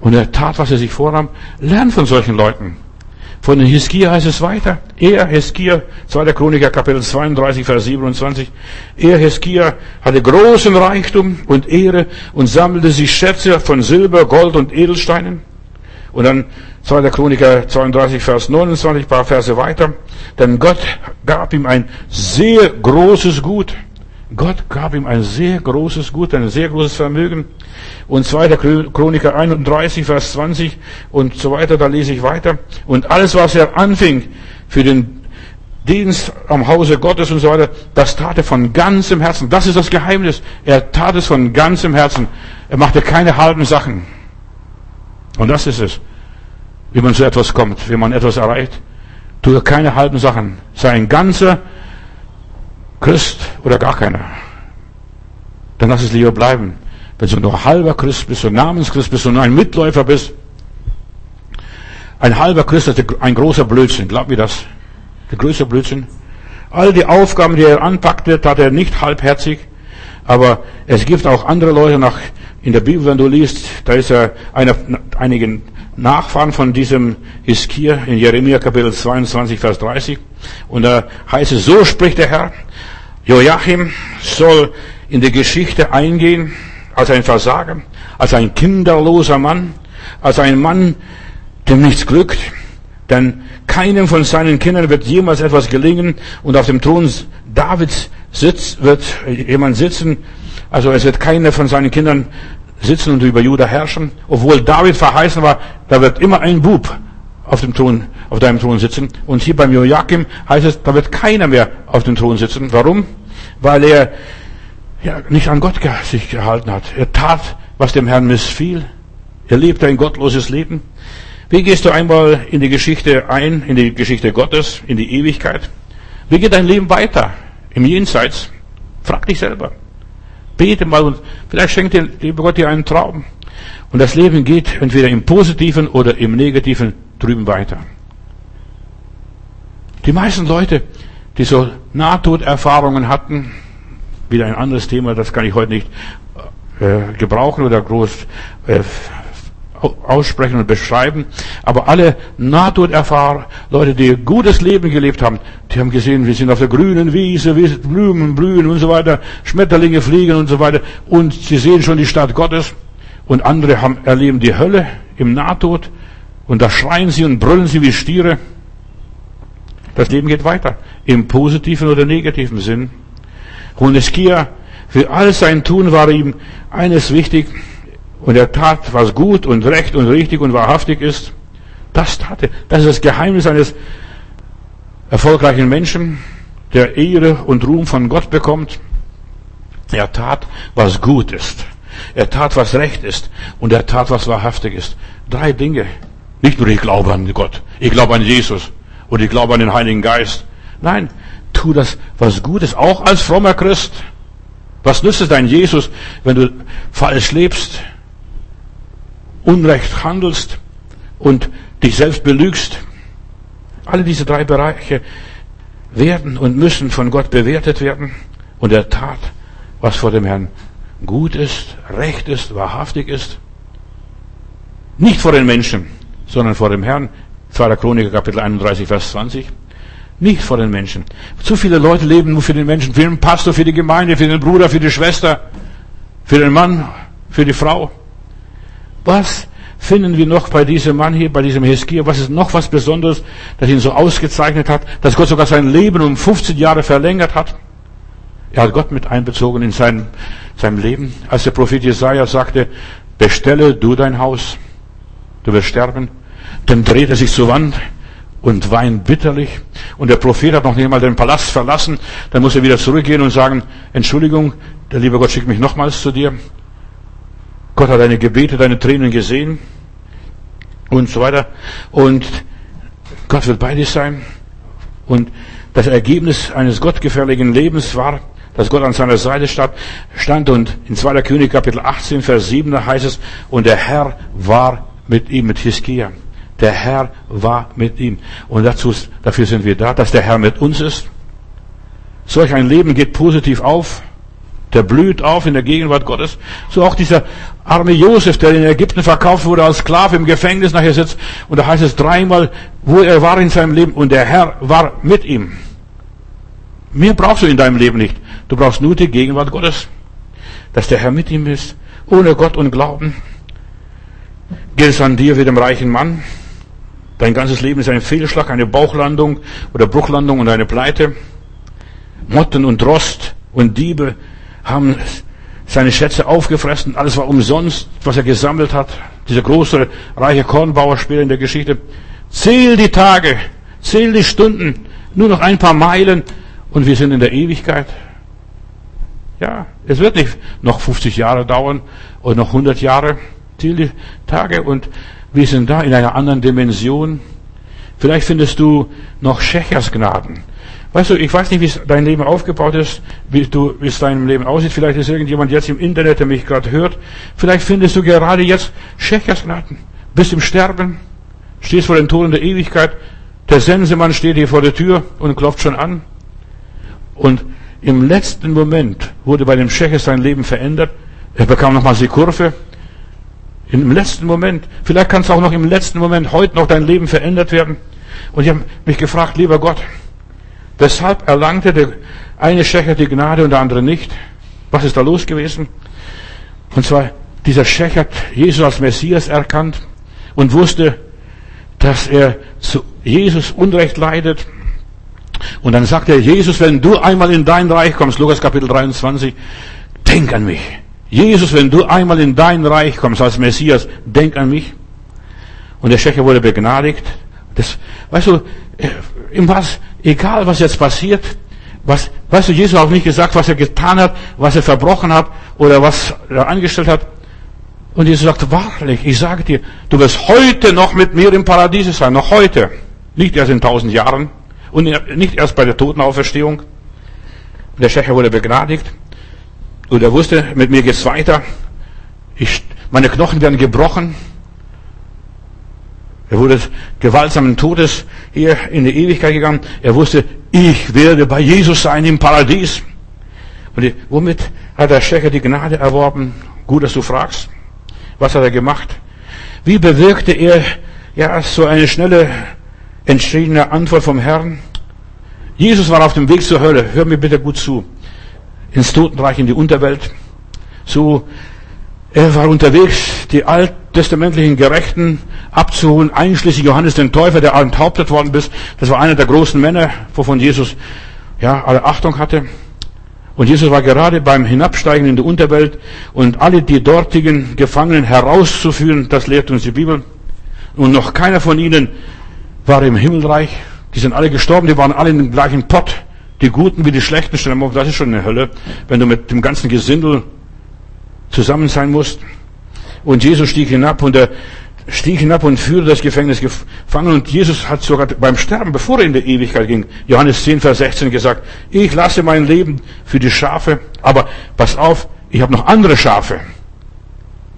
Und er tat, was er sich vornahm. Lern von solchen Leuten. Von Hiskia heißt es weiter. Er, Hiskia, 2. Chroniker, Kapitel 32, Vers 27. Er, Hiskia, hatte großen Reichtum und Ehre und sammelte sich Schätze von Silber, Gold und Edelsteinen. Und dann 2. Chroniker 32, Vers 29, paar Verse weiter. Denn Gott gab ihm ein sehr großes Gut. Gott gab ihm ein sehr großes Gut, ein sehr großes Vermögen. Und 2. Chroniker 31, Vers 20 und so weiter, da lese ich weiter. Und alles, was er anfing für den Dienst am Hause Gottes und so weiter, das tat er von ganzem Herzen. Das ist das Geheimnis. Er tat es von ganzem Herzen. Er machte keine halben Sachen. Und das ist es. Wie man zu etwas kommt, wie man etwas erreicht. Tue keine halben Sachen. Sei ein ganzer Christ oder gar keiner. Dann lass es lieber bleiben. Wenn du nur halber Christ bist, und Namenschrist bist und ein Mitläufer bist, ein halber Christ ist ein großer Blödsinn. Glaub mir das. Der größte Blödsinn. All die Aufgaben, die er anpackte, tat er nicht halbherzig. Aber es gibt auch andere Leute nach, in der Bibel, wenn du liest, da ist er einer, einigen Nachfahren von diesem Hiskia in Jeremia Kapitel 22, Vers 30. Und da heißt es, so spricht der Herr, Joachim soll in die Geschichte eingehen als ein Versager, als ein kinderloser Mann, als ein Mann, dem nichts glückt, denn keinem von seinen Kindern wird jemals etwas gelingen und auf dem Thron Davids sitzt, wird jemand sitzen, also es wird keiner von seinen Kindern sitzen und über Juda herrschen, obwohl David verheißen war, da wird immer ein Bub auf dem Thron, auf deinem Thron sitzen. Und hier beim Joachim heißt es, da wird keiner mehr auf dem Thron sitzen. Warum? Weil er ja, nicht an Gott sich gehalten hat. Er tat, was dem Herrn missfiel. Er lebte ein gottloses Leben. Wie gehst du einmal in die Geschichte ein, in die Geschichte Gottes, in die Ewigkeit? Wie geht dein Leben weiter im Jenseits? Frag dich selber. Bete mal und vielleicht schenkt dir, lieber Gott, dir einen Traum. Und das Leben geht entweder im Positiven oder im Negativen drüben weiter. Die meisten Leute, die so Nahtoderfahrungen hatten, wieder ein anderes Thema, das kann ich heute nicht äh, gebrauchen oder groß äh, aussprechen und beschreiben. Aber alle Nahtoderfahrer, Leute, die gutes Leben gelebt haben, die haben gesehen, wir sind auf der grünen Wiese, Blumen blühen und so weiter, Schmetterlinge fliegen und so weiter. Und sie sehen schon die Stadt Gottes. Und andere haben, erleben die Hölle im Nahtod. Und da schreien sie und brüllen sie wie Stiere. Das Leben geht weiter. Im positiven oder negativen Sinn. Honeskia, für all sein Tun war ihm eines wichtig. Und er tat, was gut und recht und richtig und wahrhaftig ist. Das tat er. Das ist das Geheimnis eines erfolgreichen Menschen, der Ehre und Ruhm von Gott bekommt. Er tat, was gut ist. Er tat, was recht ist. Und er tat, was wahrhaftig ist. Drei Dinge. Nicht nur ich glaube an Gott, ich glaube an Jesus und ich glaube an den Heiligen Geist. Nein, tu das, was gut ist, auch als frommer Christ. Was nützt es dein Jesus, wenn du falsch lebst, Unrecht handelst und dich selbst belügst? Alle diese drei Bereiche werden und müssen von Gott bewertet werden. Und er tat, was vor dem Herrn gut ist, recht ist, wahrhaftig ist. Nicht vor den Menschen, sondern vor dem Herrn. 2. Chroniker Kapitel 31, Vers 20. Nicht vor den Menschen. Zu viele Leute leben nur für den Menschen, für den Pastor, für die Gemeinde, für den Bruder, für die Schwester, für den Mann, für die Frau. Was finden wir noch bei diesem Mann hier, bei diesem Heskia? Was ist noch was Besonderes, das ihn so ausgezeichnet hat, dass Gott sogar sein Leben um 15 Jahre verlängert hat? Er hat Gott mit einbezogen in sein, seinem Leben. Als der Prophet Jesaja sagte, bestelle du dein Haus, du wirst sterben. Dann dreht er sich zur Wand und weint bitterlich. Und der Prophet hat noch nicht mal den Palast verlassen. Dann muss er wieder zurückgehen und sagen, Entschuldigung, der liebe Gott schickt mich nochmals zu dir. Gott hat deine Gebete, deine Tränen gesehen und so weiter. Und Gott wird bei dir sein. Und das Ergebnis eines gottgefährlichen Lebens war, dass Gott an seiner Seite stand und in 2. König Kapitel 18, Vers 7, da heißt es, und der Herr war mit ihm, mit Hiskia. Der Herr war mit ihm. Und dazu, dafür sind wir da, dass der Herr mit uns ist. Solch ein Leben geht positiv auf. Der blüht auf in der Gegenwart Gottes. So auch dieser arme Josef, der in Ägypten verkauft wurde als Sklave im Gefängnis nachher sitzt. Und da heißt es dreimal, wo er war in seinem Leben. Und der Herr war mit ihm. Mehr brauchst du in deinem Leben nicht. Du brauchst nur die Gegenwart Gottes. Dass der Herr mit ihm ist. Ohne Gott und Glauben geht es an dir wie dem reichen Mann. Dein ganzes Leben ist ein Fehlschlag, eine Bauchlandung oder Bruchlandung und eine Pleite. Motten und Rost und Diebe haben seine Schätze aufgefressen. Alles war umsonst, was er gesammelt hat. Dieser große, reiche Kornbauer später in der Geschichte. Zähl die Tage, zähl die Stunden, nur noch ein paar Meilen und wir sind in der Ewigkeit. Ja, es wird nicht noch 50 Jahre dauern oder noch 100 Jahre die Tage und wir sind da in einer anderen Dimension. Vielleicht findest du noch Schechers Gnaden. Weißt du, ich weiß nicht, wie dein Leben aufgebaut ist, wie, du, wie es deinem Leben aussieht. Vielleicht ist irgendjemand jetzt im Internet, der mich gerade hört. Vielleicht findest du gerade jetzt Schechers Gnaden. Bist im Sterben, stehst vor den Toren der Ewigkeit. Der Sensemann steht hier vor der Tür und klopft schon an. Und im letzten Moment wurde bei dem Schecher sein Leben verändert. Er bekam nochmals die Kurve. Im letzten Moment, vielleicht kann es auch noch im letzten Moment heute noch dein Leben verändert werden. Und ich habe mich gefragt, lieber Gott, weshalb erlangte der eine Schächer die Gnade und der andere nicht? Was ist da los gewesen? Und zwar, dieser Schächer hat Jesus als Messias erkannt und wusste, dass er zu Jesus Unrecht leidet. Und dann sagt er, Jesus, wenn du einmal in dein Reich kommst, Lukas Kapitel 23, denk an mich. Jesus, wenn du einmal in dein Reich kommst als Messias, denk an mich. Und der Schächer wurde begnadigt. Das, weißt du, äh, im was, egal was jetzt passiert, was, weißt du, Jesus hat auch nicht gesagt, was er getan hat, was er verbrochen hat oder was er angestellt hat. Und Jesus sagt, wahrlich, ich sage dir, du wirst heute noch mit mir im Paradies sein, noch heute. Nicht erst in tausend Jahren und nicht erst bei der Totenauferstehung. Der Schächer wurde begnadigt und er wusste, mit mir geht's weiter. Ich, meine Knochen werden gebrochen. Er wurde gewaltsamen Todes hier in die Ewigkeit gegangen. Er wusste, ich werde bei Jesus sein im Paradies. Und womit hat der Schächer die Gnade erworben? Gut, dass du fragst. Was hat er gemacht? Wie bewirkte er ja so eine schnelle, entschiedene Antwort vom Herrn? Jesus war auf dem Weg zur Hölle. Hör mir bitte gut zu. Ins Totenreich, in die Unterwelt. So, er war unterwegs, die alttestamentlichen Gerechten abzuholen, einschließlich Johannes den Täufer, der enthauptet worden ist. Das war einer der großen Männer, wovon Jesus, ja, alle Achtung hatte. Und Jesus war gerade beim Hinabsteigen in die Unterwelt und alle die dortigen Gefangenen herauszuführen, das lehrt uns die Bibel. Und noch keiner von ihnen war im Himmelreich. Die sind alle gestorben, die waren alle in dem gleichen Pott. Die Guten wie die Schlechten, das ist schon eine Hölle, wenn du mit dem ganzen Gesindel zusammen sein musst. Und Jesus stieg hinab und er stieg hinab und führte das Gefängnis gefangen. Und Jesus hat sogar beim Sterben, bevor er in die Ewigkeit ging, Johannes 10, Vers 16 gesagt, ich lasse mein Leben für die Schafe, aber pass auf, ich habe noch andere Schafe.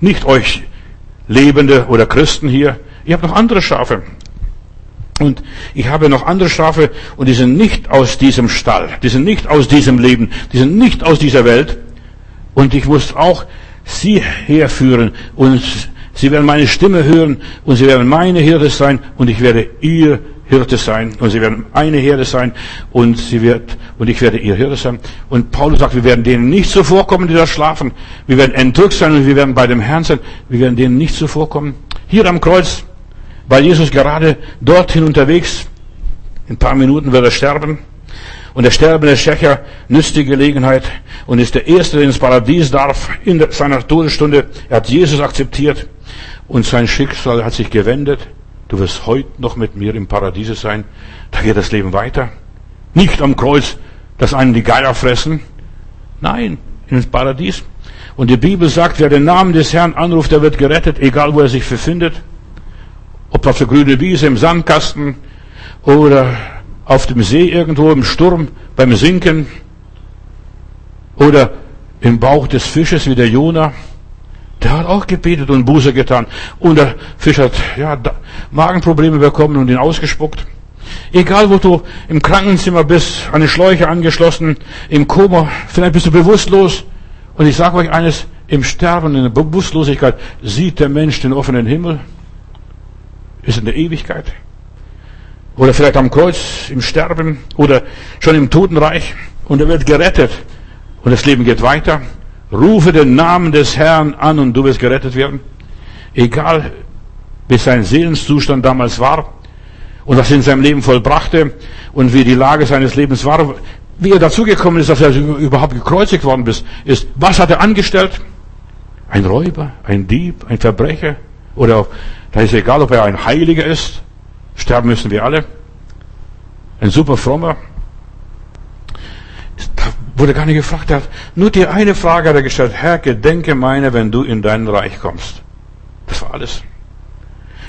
Nicht euch Lebende oder Christen hier, ich habe noch andere Schafe. Und ich habe noch andere Schafe und die sind nicht aus diesem Stall, die sind nicht aus diesem Leben, die sind nicht aus dieser Welt. Und ich muss auch sie herführen und sie werden meine Stimme hören und sie werden meine Hirte sein und ich werde ihr Hirte sein und sie werden eine Herde sein und sie wird und ich werde ihr Hirte sein. Und Paulus sagt, wir werden denen nicht zuvorkommen, die da schlafen. Wir werden entrückt sein und wir werden bei dem Herrn sein. Wir werden denen nicht zuvorkommen. Hier am Kreuz weil Jesus gerade dorthin unterwegs. In ein paar Minuten wird er sterben. Und der sterbende Schächer nützt die Gelegenheit und ist der Erste, der ins Paradies darf in seiner Todesstunde. Er hat Jesus akzeptiert und sein Schicksal hat sich gewendet. Du wirst heute noch mit mir im Paradiese sein. Da geht das Leben weiter. Nicht am Kreuz, dass einen die Geier fressen. Nein, ins Paradies. Und die Bibel sagt, wer den Namen des Herrn anruft, der wird gerettet, egal wo er sich befindet. Ob auf der grünen Wiese, im Sandkasten oder auf dem See irgendwo im Sturm beim Sinken oder im Bauch des Fisches wie der Jona. Der hat auch gebetet und Buße getan. Und der Fisch hat ja, Magenprobleme bekommen und ihn ausgespuckt. Egal, wo du im Krankenzimmer bist, eine Schläuche angeschlossen, im Koma, vielleicht bist du bewusstlos. Und ich sage euch eines, im Sterben, in der Bewusstlosigkeit sieht der Mensch den offenen Himmel ist in der Ewigkeit. Oder vielleicht am Kreuz, im Sterben oder schon im Totenreich und er wird gerettet und das Leben geht weiter. Rufe den Namen des Herrn an und du wirst gerettet werden. Egal, wie sein Seelenszustand damals war und was er in seinem Leben vollbrachte und wie die Lage seines Lebens war, wie er dazugekommen ist, dass er überhaupt gekreuzigt worden ist, ist, was hat er angestellt? Ein Räuber, ein Dieb, ein Verbrecher oder da ist egal, ob er ein Heiliger ist. Sterben müssen wir alle. Ein super frommer. Da wurde gar nicht gefragt. Hat nur die eine Frage hat er gestellt. Herr, gedenke meine, wenn du in dein Reich kommst. Das war alles.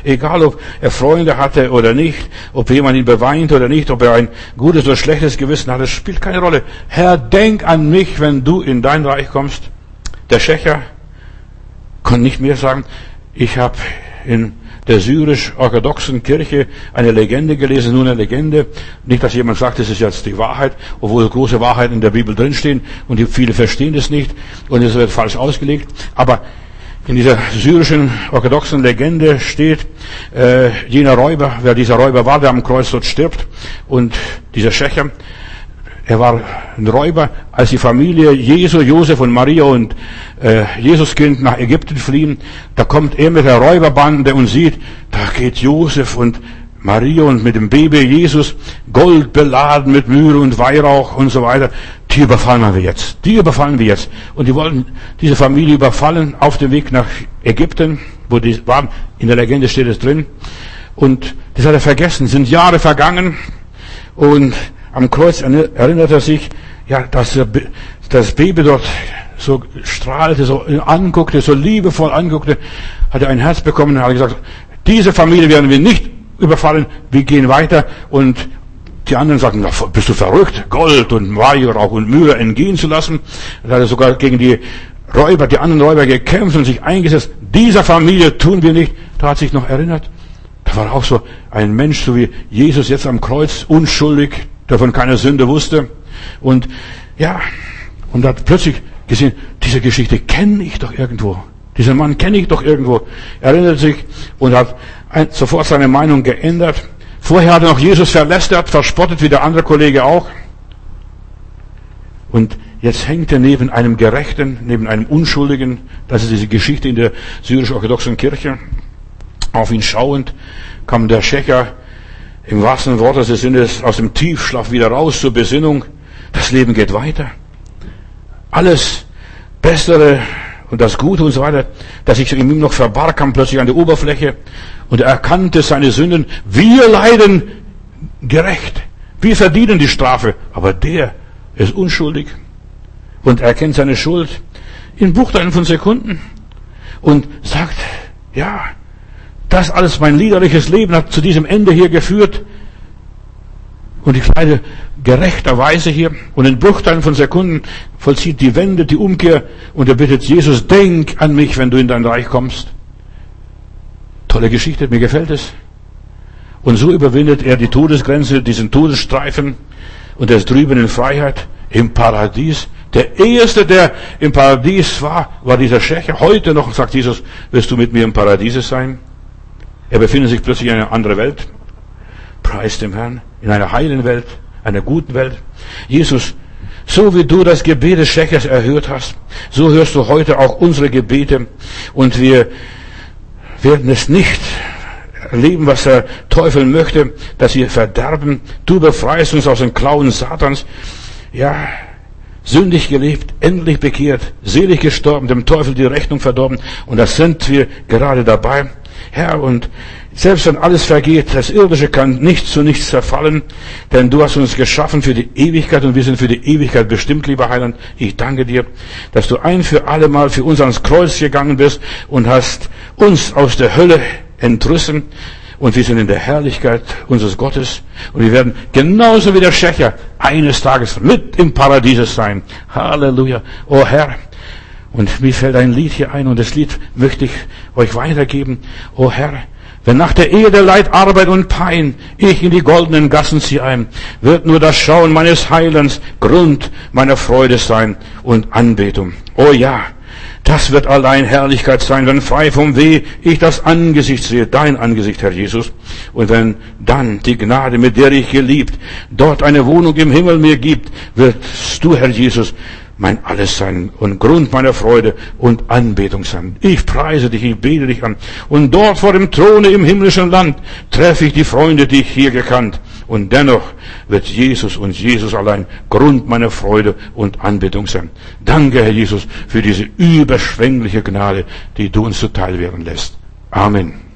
Egal, ob er Freunde hatte oder nicht, ob jemand ihn beweint oder nicht, ob er ein gutes oder schlechtes Gewissen hatte, spielt keine Rolle. Herr, denk an mich, wenn du in dein Reich kommst. Der Schächer konnte nicht mehr sagen, ich habe in der syrisch-orthodoxen Kirche eine Legende gelesen, nur eine Legende. Nicht, dass jemand sagt, das ist jetzt die Wahrheit, obwohl große Wahrheiten in der Bibel drinstehen und viele verstehen das nicht und es wird falsch ausgelegt. Aber in dieser syrischen orthodoxen Legende steht, äh, jener Räuber, wer dieser Räuber war, der am Kreuz dort stirbt und dieser Schächer, er war ein Räuber, als die Familie Jesu, Josef und Maria und äh, Jesuskind nach Ägypten fliehen. Da kommt er mit der Räuberbande und sieht, da geht Josef und Maria und mit dem Baby Jesus Gold beladen mit Mühre und Weihrauch und so weiter. die überfallen wir jetzt. Die überfallen wir jetzt. Und die wollten diese Familie überfallen auf dem Weg nach Ägypten, wo die waren. In der Legende steht es drin. Und das hat er vergessen. Sind Jahre vergangen. Und am Kreuz erinnert er sich, ja, dass das Baby dort so strahlte, so anguckte, so liebevoll anguckte, hat er ein Herz bekommen und hat gesagt, diese Familie werden wir nicht überfallen, wir gehen weiter und die anderen sagten, bist du verrückt, Gold und Weihrauch und Mühe entgehen zu lassen. Da hat er sogar gegen die Räuber, die anderen Räuber gekämpft und sich eingesetzt. Dieser Familie tun wir nicht. Da hat sich noch erinnert. Da war auch so ein Mensch, so wie Jesus jetzt am Kreuz, unschuldig, der von keiner Sünde wusste. Und ja, und hat plötzlich gesehen, diese Geschichte kenne ich doch irgendwo. Diesen Mann kenne ich doch irgendwo. Er erinnert sich und hat sofort seine Meinung geändert. Vorher hat er noch Jesus verlästert, verspottet, wie der andere Kollege auch. Und jetzt hängt er neben einem Gerechten, neben einem Unschuldigen. Das ist diese Geschichte in der syrisch-orthodoxen Kirche. Auf ihn schauend kam der Schächer im wahrsten Wort des Sinnes aus dem Tiefschlaf wieder raus zur Besinnung. Das Leben geht weiter. Alles Bessere und das Gute und so weiter, das sich in ihm noch verbarg, kam plötzlich an die Oberfläche und er erkannte seine Sünden. Wir leiden gerecht. Wir verdienen die Strafe. Aber der ist unschuldig und erkennt seine Schuld in Bruchteilen von Sekunden und sagt, ja, das alles mein liederliches Leben hat zu diesem Ende hier geführt. Und ich leide gerechterweise hier und in Bruchteilen von Sekunden vollzieht die Wende, die Umkehr und er bittet Jesus, denk an mich, wenn du in dein Reich kommst. Tolle Geschichte, mir gefällt es. Und so überwindet er die Todesgrenze, diesen Todesstreifen und er ist drüben in Freiheit im Paradies. Der erste, der im Paradies war, war dieser Schächer. Heute noch, sagt Jesus, wirst du mit mir im Paradies sein. Er befindet sich plötzlich in einer anderen Welt. Preis dem Herrn in einer heilen Welt, einer guten Welt. Jesus, so wie du das Gebet des Schächers erhört hast, so hörst du heute auch unsere Gebete und wir werden es nicht erleben, was der Teufel möchte, dass wir verderben. Du befreist uns aus den Klauen Satans. Ja, sündig gelebt, endlich bekehrt, selig gestorben, dem Teufel die Rechnung verdorben. Und das sind wir gerade dabei. Herr, und selbst wenn alles vergeht, das Irdische kann nicht zu nichts zerfallen, denn du hast uns geschaffen für die Ewigkeit und wir sind für die Ewigkeit bestimmt, lieber Heiland. Ich danke dir, dass du ein für alle Mal für uns ans Kreuz gegangen bist und hast uns aus der Hölle entrüssen und wir sind in der Herrlichkeit unseres Gottes und wir werden genauso wie der Schächer eines Tages mit im Paradies sein. Halleluja. Oh Herr. Und mir fällt ein Lied hier ein und das Lied möchte ich euch weitergeben. Oh Herr, wenn nach der Ehe der Leid, Arbeit und Pein ich in die goldenen Gassen ziehe ein, wird nur das Schauen meines Heilands Grund meiner Freude sein und Anbetung. Oh ja, das wird allein Herrlichkeit sein, wenn frei vom Weh ich das Angesicht sehe, dein Angesicht, Herr Jesus. Und wenn dann die Gnade, mit der ich geliebt, dort eine Wohnung im Himmel mir gibt, wirst du, Herr Jesus, mein Alles sein und Grund meiner Freude und Anbetung sein. Ich preise dich, ich bete dich an. Und dort vor dem Throne im himmlischen Land treffe ich die Freunde, die ich hier gekannt. Und dennoch wird Jesus und Jesus allein Grund meiner Freude und Anbetung sein. Danke, Herr Jesus, für diese überschwängliche Gnade, die du uns zuteil werden lässt. Amen.